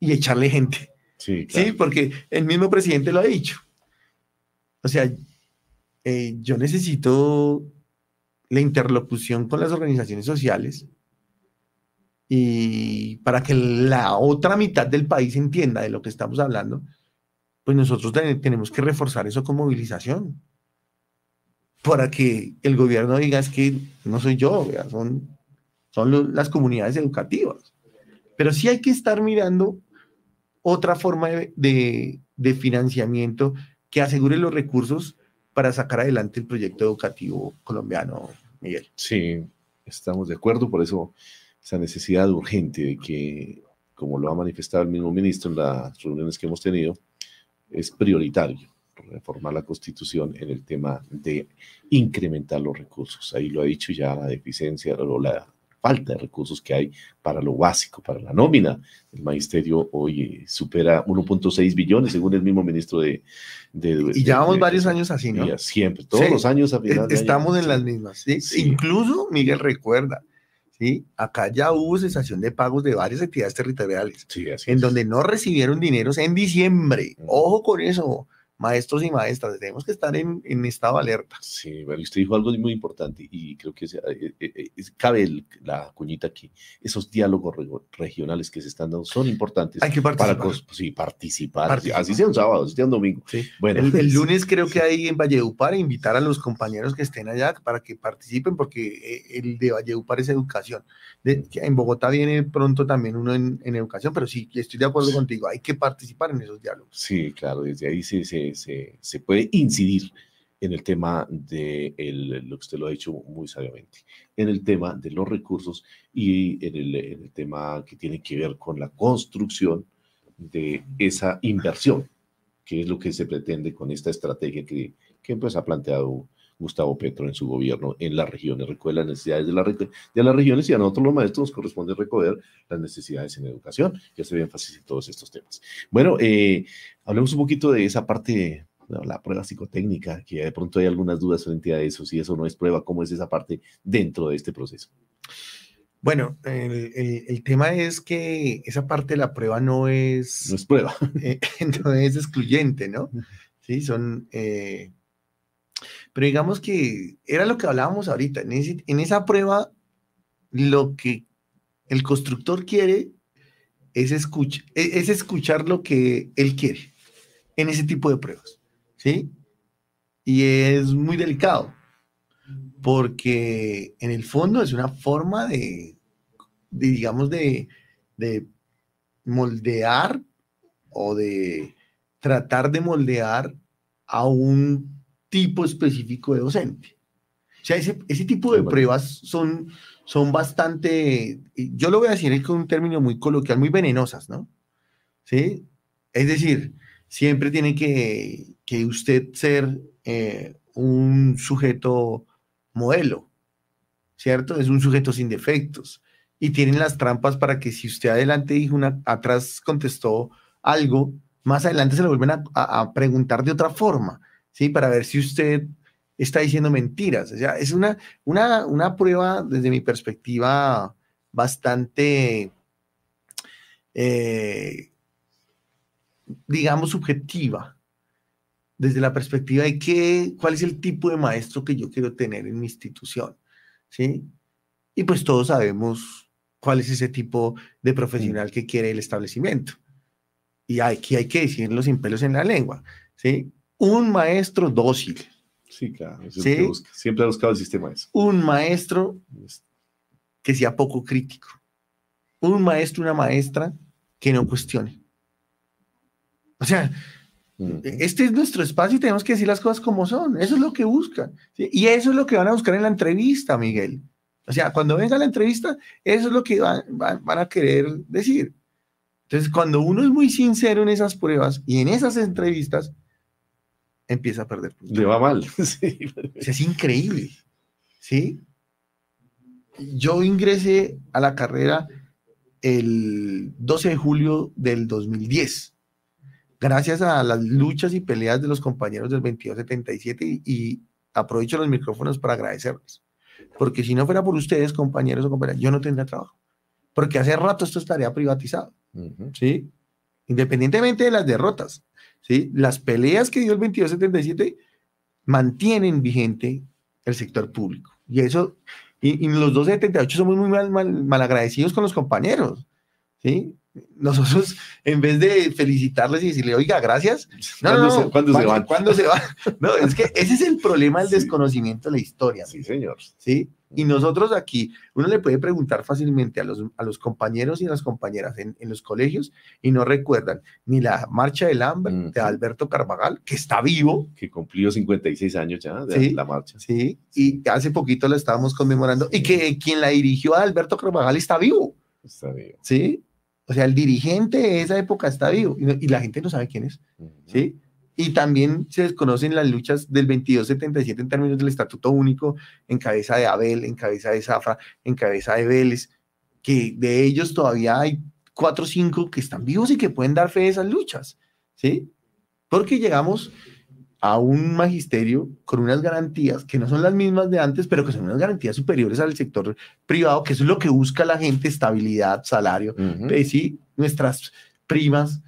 y echarle gente. Sí, sí, porque el mismo presidente lo ha dicho. O sea, eh, yo necesito la interlocución con las organizaciones sociales y para que la otra mitad del país entienda de lo que estamos hablando, pues nosotros tenemos que reforzar eso con movilización para que el gobierno diga es que no soy yo, son, son las comunidades educativas. Pero sí hay que estar mirando otra forma de, financiamiento que asegure los recursos para sacar adelante el proyecto educativo colombiano, Miguel. Sí, estamos de acuerdo, por eso esa necesidad urgente de que, como lo ha manifestado el mismo ministro en las reuniones que hemos tenido, es prioritario reformar la constitución en el tema de incrementar los recursos. Ahí lo ha dicho ya la deficiencia o la falta de recursos que hay para lo básico, para la nómina. El magisterio hoy eh, supera 1.6 billones, según el mismo ministro de... de y llevamos varios años así, ¿no? Siempre, todos los años a final Estamos en las mismas, ¿sí? Incluso, Miguel, recuerda, ¿sí? Acá ya hubo cesación de pagos de varias entidades territoriales, en donde no recibieron dineros en diciembre. Ojo con eso maestros y maestras, tenemos que estar en, en estado de alerta. Sí, bueno, usted dijo algo muy importante y creo que eh, eh, eh, cabe la cuñita aquí. Esos diálogos regionales que se están dando son importantes. Hay que participar. Para, sí, participar, Así sea un sábado, así sea un domingo. Sí. Bueno, el, lunes creo que hay en Valledupar invitar a los compañeros que estén allá para que participen, porque el de Valledupar es educación. en Bogotá viene pronto también uno en, en, educación, pero sí, estoy de acuerdo contigo, hay que participar en esos diálogos. Sí, claro, desde ahí se, se se, puede incidir en el tema de lo que usted lo ha dicho muy sabiamente, en el tema de los recursos y en el, tema que tiene que ver con la construcción de esa inversión, que es lo que se pretende con esta estrategia que, que pues, ha planteado Gustavo Petro en su gobierno en las regiones. Recoge las necesidades de, la, de las regiones y a nosotros los maestros nos corresponde recoger las necesidades en educación y hacer énfasis en todos estos temas. Bueno, eh, hablemos un poquito de esa parte la prueba psicotécnica, que de pronto hay algunas dudas frente a eso, si eso no es prueba, ¿cómo es esa parte dentro de este proceso? Bueno, el, tema es que esa parte de la prueba no es... No es prueba. Eh, no es excluyente, ¿no? Sí, son... Eh, pero digamos que era lo que hablábamos ahorita. En, esa prueba, lo que el constructor quiere es, escuch, e, es escuchar lo que él quiere en ese tipo de pruebas. ¿Sí? Y es muy delicado, porque en el fondo es una forma de, digamos, de, de moldear o de tratar de moldear a un tipo específico de docente. O sea, ese, ese tipo de pruebas son, son bastante, yo lo voy a decir con un término muy coloquial, muy venenosas, ¿no? ¿Sí? Es decir, siempre tiene que, que usted ser eh, un sujeto modelo, ¿cierto? Es un sujeto sin defectos. Y tienen las trampas para que si usted adelante dijo una, atrás contestó algo, más adelante se lo vuelven a, a preguntar de otra forma. ¿Sí? Para ver si usted está diciendo mentiras. O sea, es una, una, una prueba desde mi perspectiva bastante, eh, digamos, subjetiva, desde la perspectiva de qué, cuál es el tipo de maestro que yo quiero tener en mi institución, ¿sí? Y pues todos sabemos cuál es ese tipo de profesional que quiere el establecimiento. Y aquí hay que decirlo sin pelos en la lengua, ¿sí? Un maestro dócil. Sí, claro. Siempre ha buscado el sistema eso. Un maestro que sea poco crítico. Un maestro, una maestra que no cuestione. O sea, este es nuestro espacio y tenemos que decir las cosas como son. Eso es lo que buscan. Y eso es lo que van a buscar en la entrevista, Miguel. O sea, cuando venga la entrevista, eso es lo que van, van a querer decir. Entonces, cuando uno es muy sincero en esas pruebas y en esas entrevistas, empieza a perder Le va mal. es increíble. ¿Sí? Yo ingresé a la carrera el 12 de julio del 2010, gracias a las luchas y peleas de los compañeros del 2277 y, y aprovecho los micrófonos para agradecerles. Porque si no fuera por ustedes, compañeros o compañeras, yo no tendría trabajo. Porque hace rato esto estaría privatizado. ¿Sí? Independientemente de las derrotas. Las peleas que dio el 2277 mantienen vigente el sector público. Y eso, y, y los 278 somos muy mal, mal, agradecidos con los compañeros, ¿sí? Nosotros, en vez de felicitarles y decirle, oiga, gracias, no, no, no, ¿cuándo, se van? ¿Cuándo se van? No, es que ese es el problema del desconocimiento de la historia. Sí, señor. ¿Sí? Y nosotros aquí, uno le puede preguntar fácilmente a los, a los compañeros y a las compañeras en, en los colegios y no recuerdan ni la marcha del hambre de Alberto Carvajal, que está vivo. Que cumplió 56 años ya de la marcha. Sí, y hace poquito la estábamos conmemorando y que quien la dirigió a Alberto Carvajal está vivo. Está vivo. Sí, o sea, el dirigente de esa época está vivo y, la gente no sabe quién es. ¿Sí? y también se desconocen las luchas del 2277 en términos del Estatuto Único, en cabeza de Abel, en cabeza de Zafra, en cabeza de Vélez, que de ellos todavía hay cuatro o cinco que están vivos y que pueden dar fe de esas luchas, ¿sí? Porque llegamos a un magisterio con unas garantías que no son las mismas de antes, pero que son unas garantías superiores al sector privado, que eso es lo que busca la gente, estabilidad, salario, uh sí, nuestras primas,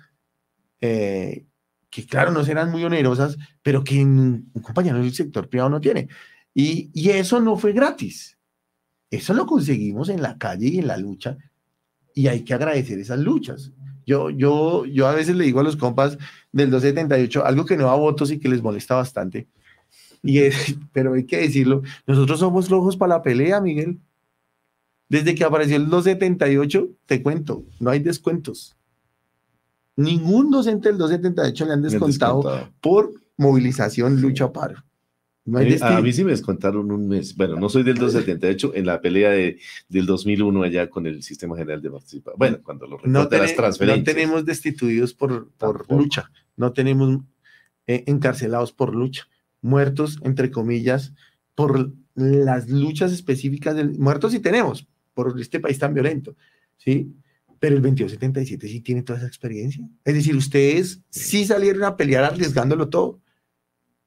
eh, que claro, no serán muy onerosas, pero que un compañero del sector privado no tiene. Y, y eso no fue gratis. Eso lo conseguimos en la calle y en la lucha, y hay que agradecer esas luchas. Yo, yo, yo a veces le digo a los compas del 278 algo que no da votos y que les molesta bastante. Y es, pero hay que decirlo, nosotros somos rojos para la pelea, Miguel. Desde que apareció el 278, te cuento, no hay descuentos. Ningún docente del 278 le han descontado, por movilización, lucha, paro. Eh, a mí sí me descontaron un mes. Bueno, no soy del 278, en la pelea de, del 2001 allá con el Sistema General de Participación. Bueno, cuando lo no las transferencias. No tenemos destituidos por, por lucha, no tenemos eh, encarcelados por lucha, muertos, entre comillas, por las luchas específicas del... Muertos sí tenemos, por este país tan violento, ¿sí? Pero el 2277 sí tiene toda esa experiencia. Es decir, ustedes sí salieron a pelear arriesgándolo todo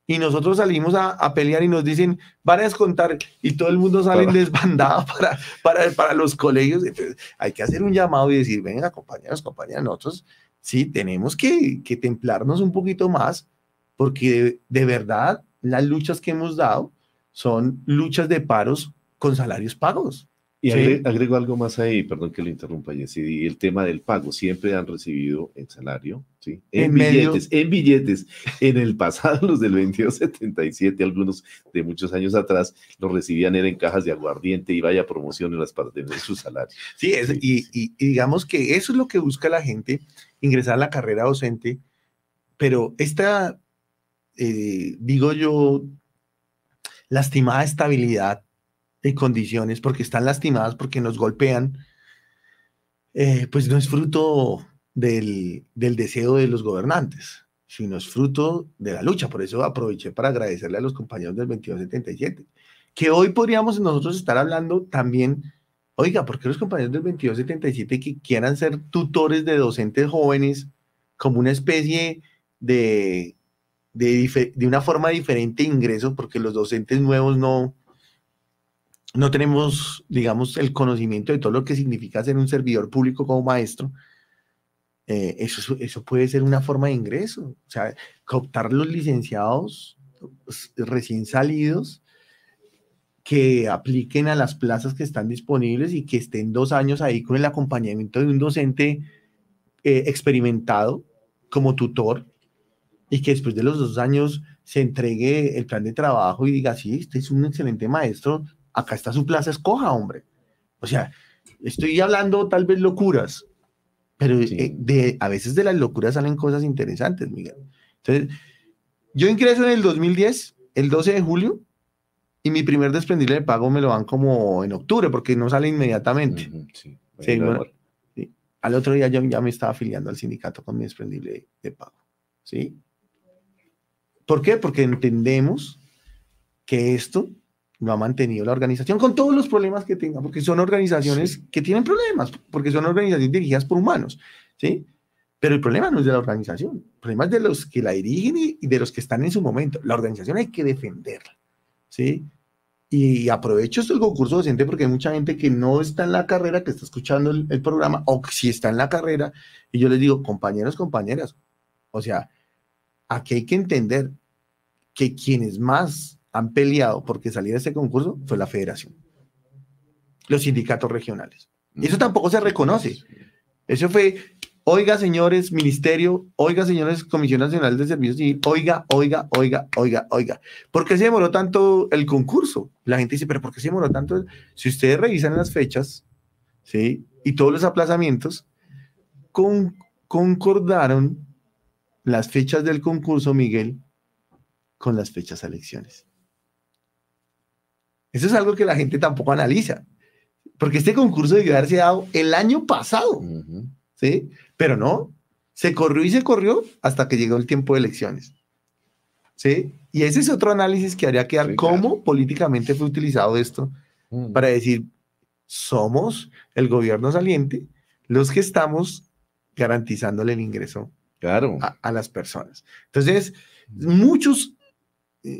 y nosotros salimos a, pelear y nos dicen, van a descontar y todo el mundo sale desbandado para, para, para los colegios. Entonces, hay que hacer un llamado y decir, venga, compañeros, compañeras, nosotros sí tenemos que, que templarnos un poquito más porque de, verdad las luchas que hemos dado son luchas de paros con salarios pagos. Y agrego, algo más ahí, perdón que lo interrumpa, Jessy, el tema del pago, siempre han recibido el salario, ¿sí? En, billetes, en billetes. En el pasado, los del 2277, algunos de muchos años atrás, los recibían en cajas de aguardiente y vaya promociones para tener su salario. Sí, Y, digamos que eso es lo que busca la gente, ingresar a la carrera docente, pero esta, eh, digo yo, lastimada estabilidad de condiciones, porque están lastimadas, porque nos golpean, eh, pues no es fruto del, del, deseo de los gobernantes, sino es fruto de la lucha. Por eso aproveché para agradecerle a los compañeros del 2277, que hoy podríamos nosotros estar hablando también, oiga, ¿por qué los compañeros del 2277 que quieran ser tutores de docentes jóvenes como una especie de, de, de una forma diferente de ingreso, porque los docentes nuevos no, no tenemos, digamos, el conocimiento de todo lo que significa ser un servidor público como maestro, eh, eso, eso puede ser una forma de ingreso. O sea, cooptar los licenciados pues, recién salidos que apliquen a las plazas que están disponibles y que estén dos años ahí con el acompañamiento de un docente eh, experimentado como tutor y que después de los dos años se entregue el plan de trabajo y diga, sí, este es un excelente maestro, acá está su plaza, escoja, hombre. O sea, estoy hablando tal vez locuras, pero eh, de, a veces de las locuras salen cosas interesantes, Miguel. Entonces, yo ingreso en el 2010, el 12 de julio, y mi primer desprendible de pago me lo dan como en octubre, porque no sale inmediatamente. sí, Al otro día yo ya me estaba afiliando al sindicato con mi desprendible de pago. ¿Sí? ¿Por qué? Porque entendemos que esto lo ha mantenido la organización con todos los problemas que tenga, porque son organizaciones que tienen problemas, porque son organizaciones dirigidas por humanos, ¿sí? Pero el problema no es de la organización, el problema es de los que la dirigen y de los que están en su momento. La organización hay que defenderla, ¿sí? Y aprovecho esto el concurso docente porque hay mucha gente que no está en la carrera, que está escuchando el, el programa, o si está en la carrera, y yo les digo, compañeros, compañeras, o sea, aquí hay que entender que quienes más han peleado porque saliera este concurso fue la federación, los sindicatos regionales. Y eso tampoco se reconoce. Eso fue, oiga, señores ministerio, oiga, señores Comisión Nacional de Servicios y oiga, oiga, oiga, oiga, oiga. ¿Por qué se demoró tanto el concurso? La gente dice, pero ¿por qué se demoró tanto? Si ustedes revisan las fechas, ¿sí? Y todos los aplazamientos, con, concordaron las fechas del concurso, Miguel, con las fechas elecciones. Eso es algo que la gente tampoco analiza, porque este concurso debió haberse dado el año pasado, ¿sí? Pero no, se corrió y se corrió hasta que llegó el tiempo de elecciones. ¿sí? Y ese es otro análisis que haría que dar Sí, cómo políticamente fue utilizado esto para decir, somos el gobierno saliente los que estamos garantizándole el ingreso Claro. a, a las personas. Entonces, muchos,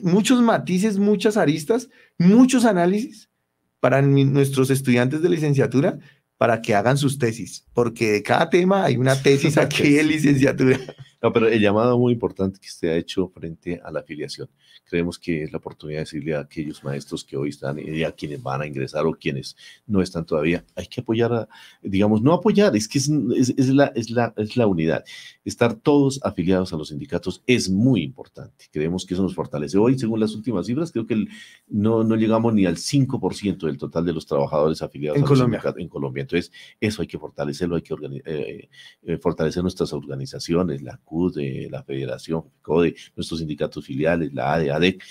muchos matices, muchas aristas, muchos análisis para nuestros estudiantes de licenciatura para que hagan sus tesis, porque de cada tema hay una tesis aquí en tesis. licenciatura. No, pero el llamado muy importante que usted ha hecho frente a la afiliación. Creemos que es la oportunidad de decirle a aquellos maestros que hoy están y a quienes van a ingresar o quienes no están todavía, hay que apoyar, a, digamos, no apoyar, es que es, es- es la, es, la, es la unidad. Estar todos afiliados a los sindicatos es muy importante. Creemos que eso nos fortalece. Hoy, según las últimas cifras, creo que el- no, no llegamos ni al 5% del total de los trabajadores afiliados En a los Colombia. sindicatos en Colombia. Entonces, eso hay que fortalecerlo, hay que eh, eh, fortalecer nuestras organizaciones, la Eh, la Federación, CODE, nuestros sindicatos filiales, la ADE, ADEC,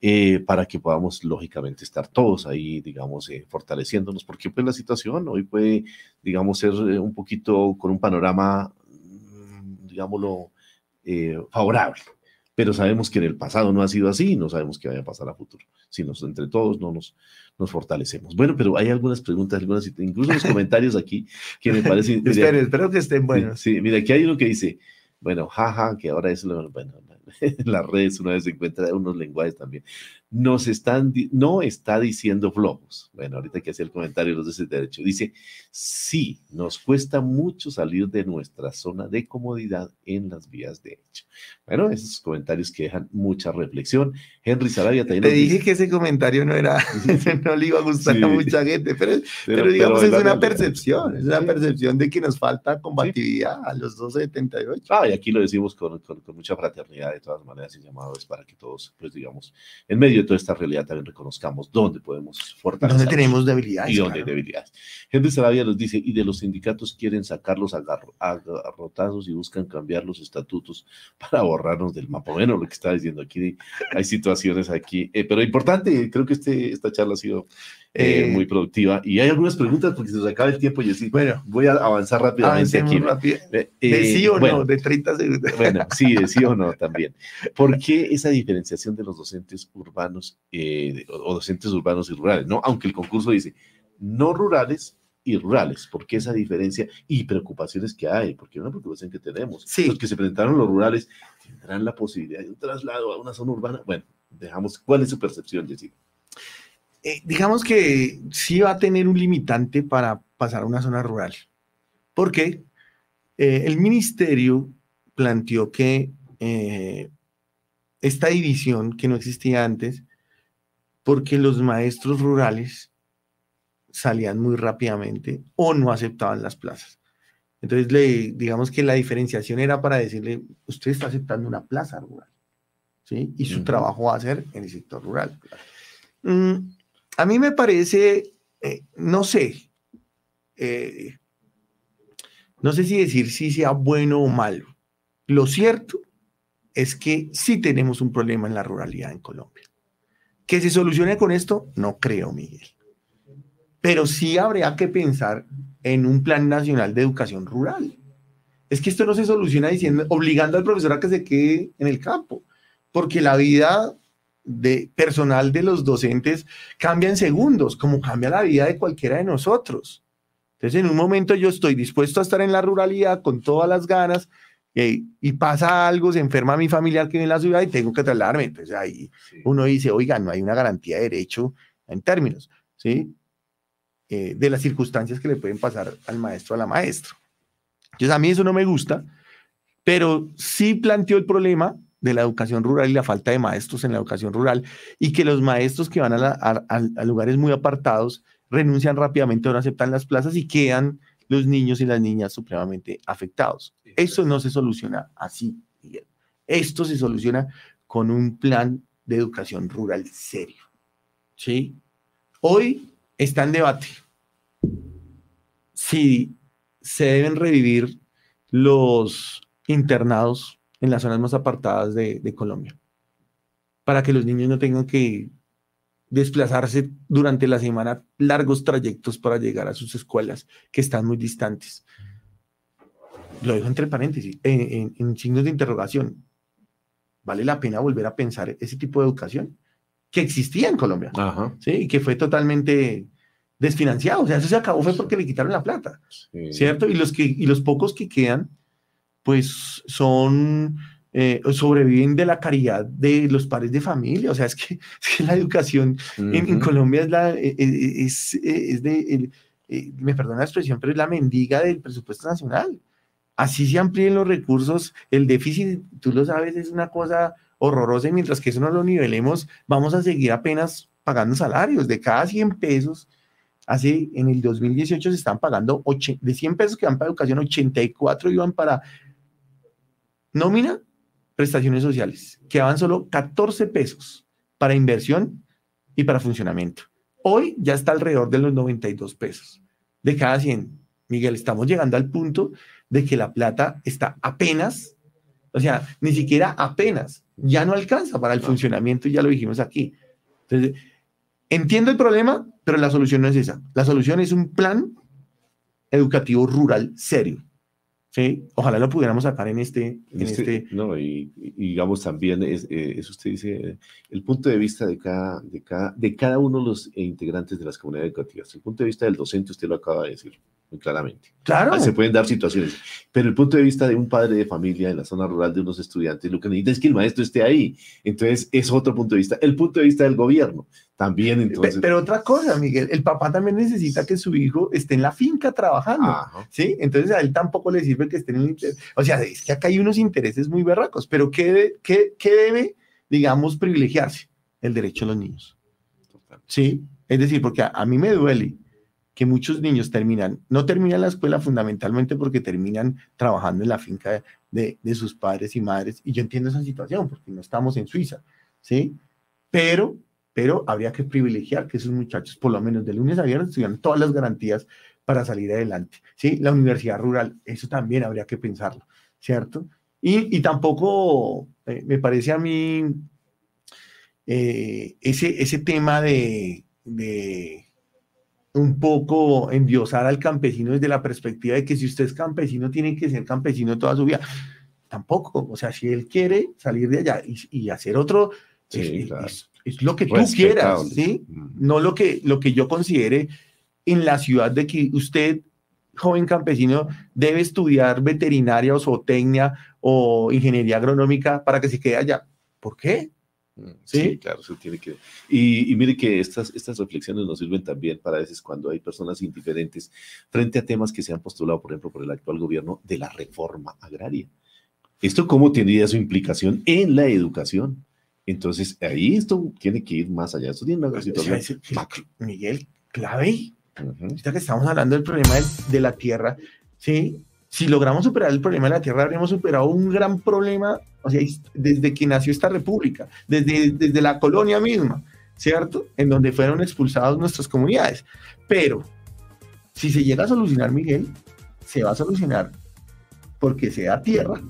eh, para que podamos, lógicamente, estar todos ahí, digamos, eh, fortaleciéndonos, porque pues la situación hoy puede, digamos, ser eh, un poquito con un panorama, mm, digámoslo, eh, favorable. Pero sabemos que en el pasado no ha sido así y no sabemos qué vaya a pasar a futuro. Si nos, entre todos no nos, nos fortalecemos. Bueno, pero hay algunas preguntas, algunas, incluso los comentarios aquí que me parecen... Esperen, espero que estén buenos. Sí, mira, aquí hay uno que dice, bueno, jaja, que ahora es lo, bueno, en las redes una vez se encuentra unos lenguajes también. Nos están, no está diciendo flojos. Bueno, ahorita que hacía el comentario los de ese derecho, dice, sí, nos cuesta mucho salir de nuestra zona de comodidad en las vías de hecho. Bueno, esos comentarios que dejan mucha reflexión. Henry Sarabia también Te dije dice- que ese comentario no era, no le iba a gustar Sí. a mucha gente, pero, pero, digamos es una percepción, es una percepción de que nos falta combatividad a los 278. Ah, y aquí lo decimos con, con- con mucha fraternidad, de todas maneras, y llamado es para que todos, pues digamos, en medio de toda esta realidad también reconozcamos dónde podemos fortalecer. Donde tenemos debilidades. y dónde hay claro. debilidades. Henry Sarabia nos dice, y de los sindicatos quieren sacarlos agarro- agarrotazos y buscan cambiar los estatutos para borrarnos del mapa. Bueno, lo que está diciendo aquí, hay situaciones aquí, eh, pero importante, creo que este, esta charla ha sido eh, Eh, muy productiva y hay algunas preguntas porque se nos acaba el tiempo, y Bueno, voy a avanzar rápidamente aquí. rápido. Eh, De sí o bueno, no, de 30 segundos. bueno, sí, de sí o no también. ¿Por qué esa diferenciación de los docentes urbanos eh, o o docentes urbanos y rurales? ¿no? Aunque el concurso dice no rurales y rurales, ¿por qué esa diferencia y preocupaciones que hay? Porque una preocupación que tenemos. Sí. Los que se presentaron los rurales tendrán la posibilidad de un traslado a una zona urbana. Bueno, dejamos, ¿cuál es su percepción, Jessica? Eh, digamos que sí va a tener un limitante para pasar a una zona rural. Porque eh, el ministerio planteó que eh, esta división que no existía antes, porque los maestros rurales salían muy rápidamente o no aceptaban las plazas. Entonces, le, digamos que la diferenciación era para decirle, usted está aceptando una plaza rural, ¿sí? Y su trabajo va a ser en el sector rural. Mm, a mí me parece, eh, no sé, eh, no sé si decir si sea bueno o malo. Lo cierto es que sí tenemos un problema en la ruralidad en Colombia. ¿Que se solucione con esto? No creo, Miguel. Pero sí habría que pensar en un plan nacional de educación rural. Es que esto no se soluciona diciendo, obligando al profesor a que se quede en el campo, porque la vida de personal de los docentes cambia en segundos, como cambia la vida de cualquiera de nosotros. Entonces, en un momento yo estoy dispuesto a estar en la ruralidad con todas las ganas eh, y pasa algo, se enferma mi familiar que vive en la ciudad y tengo que trasladarme. Entonces ahí uno dice, oiga, no hay una garantía de derecho en términos, ¿sí? Eh, de las circunstancias que le pueden pasar al maestro o a la maestra. Entonces a mí eso no me gusta, pero sí planteó el problema de la educación rural y la falta de maestros en la educación rural y que los maestros que van a, la- a- a- a lugares muy apartados renuncian rápidamente o no aceptan las plazas y quedan los niños y las niñas supremamente afectados. Eso no se soluciona así, Miguel. Esto se soluciona con un plan de educación rural serio. ¿Sí? Hoy está en debate si se deben revivir los internados en las zonas más apartadas de, de Colombia, para que los niños no tengan que desplazarse durante la semana largos trayectos para llegar a sus escuelas que están muy distantes. Lo dejo entre paréntesis, en, en- en signos de interrogación. vale la pena volver a pensar ese tipo de educación que existía en Colombia, Ajá. ¿sí? Y que fue totalmente desfinanciado. O sea, eso se acabó fue porque le quitaron la plata, sí. ¿cierto? Y los, que, y los pocos que quedan, pues son, eh, sobreviven de la caridad de los padres de familia. O sea, es que, es que la educación en, en. Colombia es, la, eh, eh, es, es de, el- eh, me perdona la expresión, pero es la mendiga del presupuesto nacional. Así se amplíen los recursos, el déficit, tú lo sabes, es una cosa horrorosa y mientras que eso no lo nivelemos, vamos a seguir apenas pagando salarios. De cada 100 pesos, hace, en el 2018 se están pagando, de 100 pesos que van para educación, 84 iban para nómina, prestaciones sociales. Quedaban solo 14 pesos para inversión y para funcionamiento. Hoy ya está alrededor de los 92 pesos de cada 100. Miguel, estamos llegando al punto de que la plata está apenas, o sea, ni siquiera apenas, ya no alcanza para el funcionamiento ya lo dijimos aquí. Entonces, entiendo el problema, pero la solución no es esa. La solución es un plan educativo rural serio. ¿Sí? Ojalá lo pudiéramos sacar en este, en Este- este no, y, y digamos también, es, eh, eso usted dice, el punto de vista de cada, de, cada, de cada uno de los integrantes de las comunidades educativas. El punto de vista del docente, usted lo acaba de decir muy claramente. Claro. Se pueden dar situaciones, pero el punto de vista de un padre de familia en la zona rural de unos estudiantes, lo que necesita es que el maestro esté ahí. Entonces, es otro punto de vista. El punto de vista del gobierno también, entonces. Pero otra cosa, Miguel, el papá también necesita que su hijo esté en la finca trabajando. Ajá. ¿Sí? Entonces a él tampoco le sirve que esté en el inter- O sea, es que acá hay unos intereses muy berracos, pero ¿qué, de- qué, qué debe, digamos, privilegiarse? El derecho de los niños. ¿Sí? Es decir, porque a, a mí me duele que muchos niños terminan, no terminan la escuela fundamentalmente porque terminan trabajando en la finca de, de sus padres y madres, y yo entiendo esa situación porque no estamos en Suiza, ¿sí? Pero, pero habría que privilegiar que esos muchachos, por lo menos de lunes a viernes, tuvieran todas las garantías para salir adelante, ¿sí? La universidad rural, eso también habría que pensarlo, ¿cierto? Y, y tampoco eh, me parece a mí eh, ese, ese tema de, de un poco endiosar al campesino desde la perspectiva de que si usted es campesino, tiene que ser campesino toda su vida. Tampoco, o sea, si él quiere salir de allá y, y hacer otro, Sí, es, es- claro. es- es lo que tú quieras. ¿sí? Mm. No lo que, lo que yo considere en la ciudad de que usted, joven campesino, debe estudiar veterinaria o zootecnia o ingeniería agronómica para que se quede allá. ¿Por qué? ¿Sí? Sí, claro, se tiene que. Y, y mire que estas, estas reflexiones nos sirven también para veces cuando hay personas indiferentes frente a temas que se han postulado, por ejemplo, por el actual gobierno de la reforma agraria. ¿Esto cómo tendría su implicación en la educación? Entonces, ahí esto tiene que ir más allá. Esto tiene una sea, situación macro. Miguel, clave. Ujú. Ahorita que estamos hablando del problema de, de la tierra, ¿sí? Si logramos superar el problema de la tierra, habríamos superado un gran problema, o sea, desde que nació esta república, desde, desde la colonia misma, ¿cierto? En donde fueron expulsadas nuestras comunidades. Pero, si se llega a solucionar, Miguel, se va a solucionar porque se da tierra,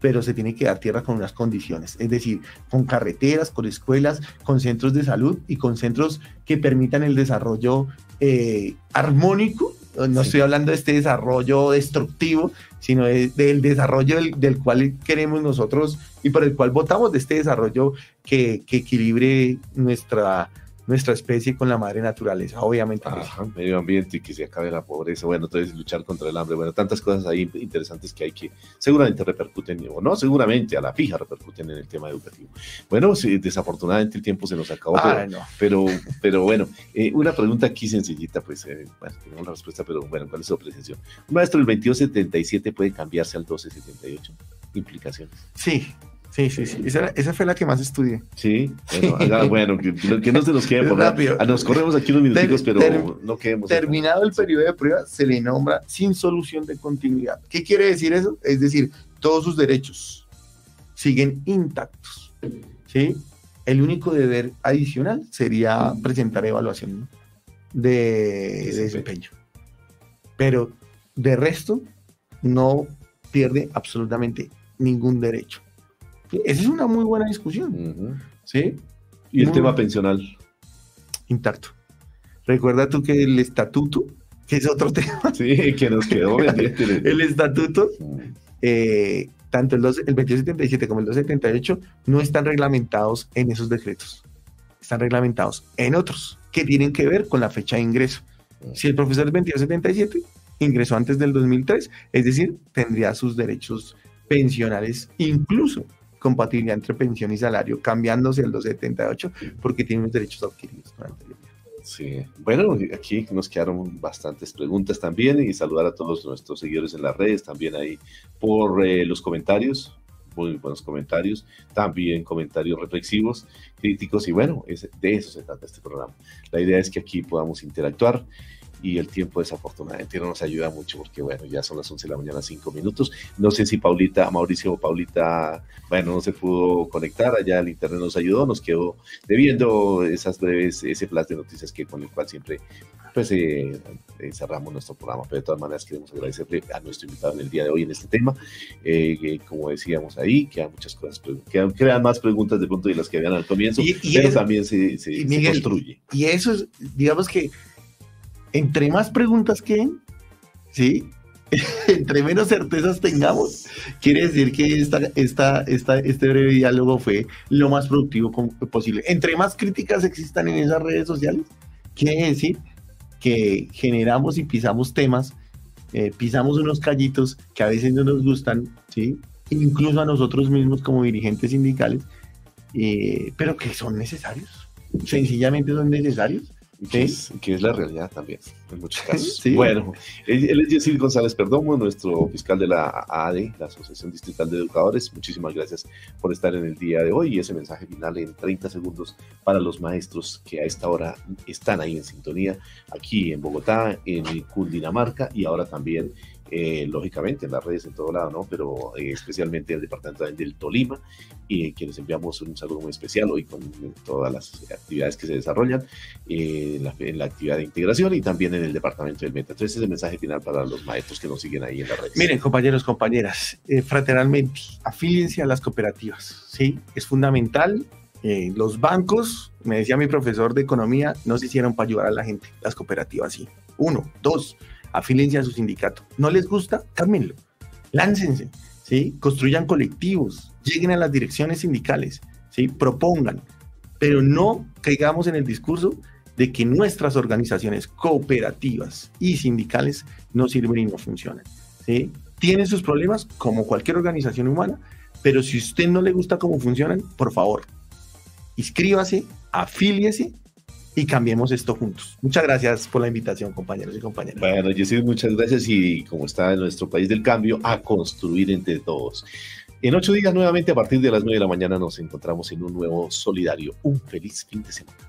pero se tiene que dar tierra con unas condiciones, es decir, con carreteras, con escuelas, con centros de salud y con centros que permitan el desarrollo eh, armónico. No Sí. estoy hablando de este desarrollo destructivo, sino de- del desarrollo del, del cual queremos nosotros y por el cual votamos, de este desarrollo que, que equilibre nuestra, nuestra especie con la madre naturaleza, obviamente. Ajá, medio ambiente y que se acabe la pobreza, bueno, entonces luchar contra el hambre, bueno, tantas cosas ahí interesantes que hay que seguramente repercuten, o no, seguramente a la fija repercuten en el tema educativo. Bueno, sí, desafortunadamente el tiempo se nos acabó, Ah, pero, no. pero, pero bueno, eh, una pregunta aquí sencillita, pues, eh, bueno, tenemos la respuesta, pero bueno, ¿cuál es su apreciación? Un maestro del 2277 puede cambiarse al 1278, implicaciones. Sí, sí, sí, sí. Esa, esa fue la que más estudié. Sí, bueno, que, que no se nos quede por Rápido. Ah, Nos corremos aquí unos minuticos, Ter- pero no quedemos. Terminado el periodo de prueba, se le nombra sin solución de continuidad. ¿Qué quiere decir eso? Es decir, todos sus derechos siguen intactos. ¿sí? El único deber adicional sería presentar evaluación de desempeño. Pero de resto, no pierde absolutamente ningún derecho. Esa es una muy buena discusión. ¿sí? Y el Muy tema pensional. Intacto. Recuerda tú que el estatuto, que es otro tema, Sí, que nos quedó pendiente. el estatuto eh, tanto el, 2, el 2277 como el 278 no están reglamentados en esos decretos. Están reglamentados en otros que tienen que ver con la fecha de ingreso. Si el profesor es 2277, ingresó antes del 2003, es decir, tendría sus derechos pensionales, incluso compatibilidad entre pensión y salario, cambiándose el 278 porque tiene los derechos adquiridos Sí, bueno, aquí nos quedaron bastantes preguntas también y saludar a todos nuestros seguidores en las redes, también ahí por eh, los comentarios, muy buenos comentarios, también comentarios reflexivos, críticos y bueno, de eso se trata este programa. La idea es que aquí podamos interactuar y el tiempo desafortunadamente no nos ayuda mucho porque bueno, ya son las 11 de la mañana, 5 minutos. No sé si Paulita, Mauricio o Paulita, bueno, no se pudo conectar, allá el internet nos ayudó, nos quedó debiendo esas breves, ese plan de noticias que con el cual siempre pues eh, eh, cerramos nuestro programa, pero de todas maneras queremos agradecerle a nuestro invitado en el día de hoy en este tema, eh, como decíamos ahí, quedan muchas cosas, quedan, quedan más preguntas de pronto de las que habían al comienzo, y, pero también se, se, construye. Y eso es, digamos que entre más preguntas queden, ¿sí? entre menos certezas tengamos, quiere decir que esta, esta, esta, este breve diálogo fue lo más productivo posible. Entre más críticas existan en esas redes sociales, quiere decir que generamos y pisamos temas, eh, pisamos unos callitos que a veces no nos gustan, ¿sí? incluso a nosotros mismos como dirigentes sindicales, eh, pero que son necesarios, sencillamente son necesarios que, es, la realidad también, en muchos casos. Bueno, él, es Yesil González Perdomo, nuestro fiscal de la AAD, la Asociación Distrital de Educadores. Muchísimas gracias por estar en el día de hoy y ese mensaje final en 30 segundos para los maestros que a esta hora están ahí en sintonía, aquí en Bogotá, en Cundinamarca y ahora también eh, lógicamente en las redes en todo lado, ¿no? Pero eh, especialmente el departamento del Tolima, y quienes enviamos un saludo muy especial hoy con todas las actividades que se desarrollan eh, en, la, actividad de integración y también en el departamento del Meta. Entonces, ese es el mensaje final para los maestros que nos siguen ahí en las redes. Miren, compañeros, compañeras, fraternalmente, afíliense a las cooperativas, ¿sí? Es fundamental. los bancos, me decía mi profesor de economía, no se hicieron para ayudar a la gente, las cooperativas sí. Uno, dos, afílense a su sindicato. ¿No les gusta? Cámbienlo. Láncense, ¿sí? Construyan colectivos, lleguen a las direcciones sindicales, ¿sí? Propongan, pero no caigamos en el discurso de que nuestras organizaciones cooperativas y sindicales no sirven y no funcionan, ¿sí? Tienen sus problemas como cualquier organización humana, pero si a usted no le gusta cómo funcionan, por favor, inscríbase, afíliese y cambiemos esto juntos. Muchas gracias por la invitación, compañeros y compañeras. Bueno, Jessy, muchas gracias y como está en nuestro país del cambio, a construir entre todos. En ocho días nuevamente a partir de las nueve de la mañana nos encontramos en un nuevo solidario. Un feliz fin de semana.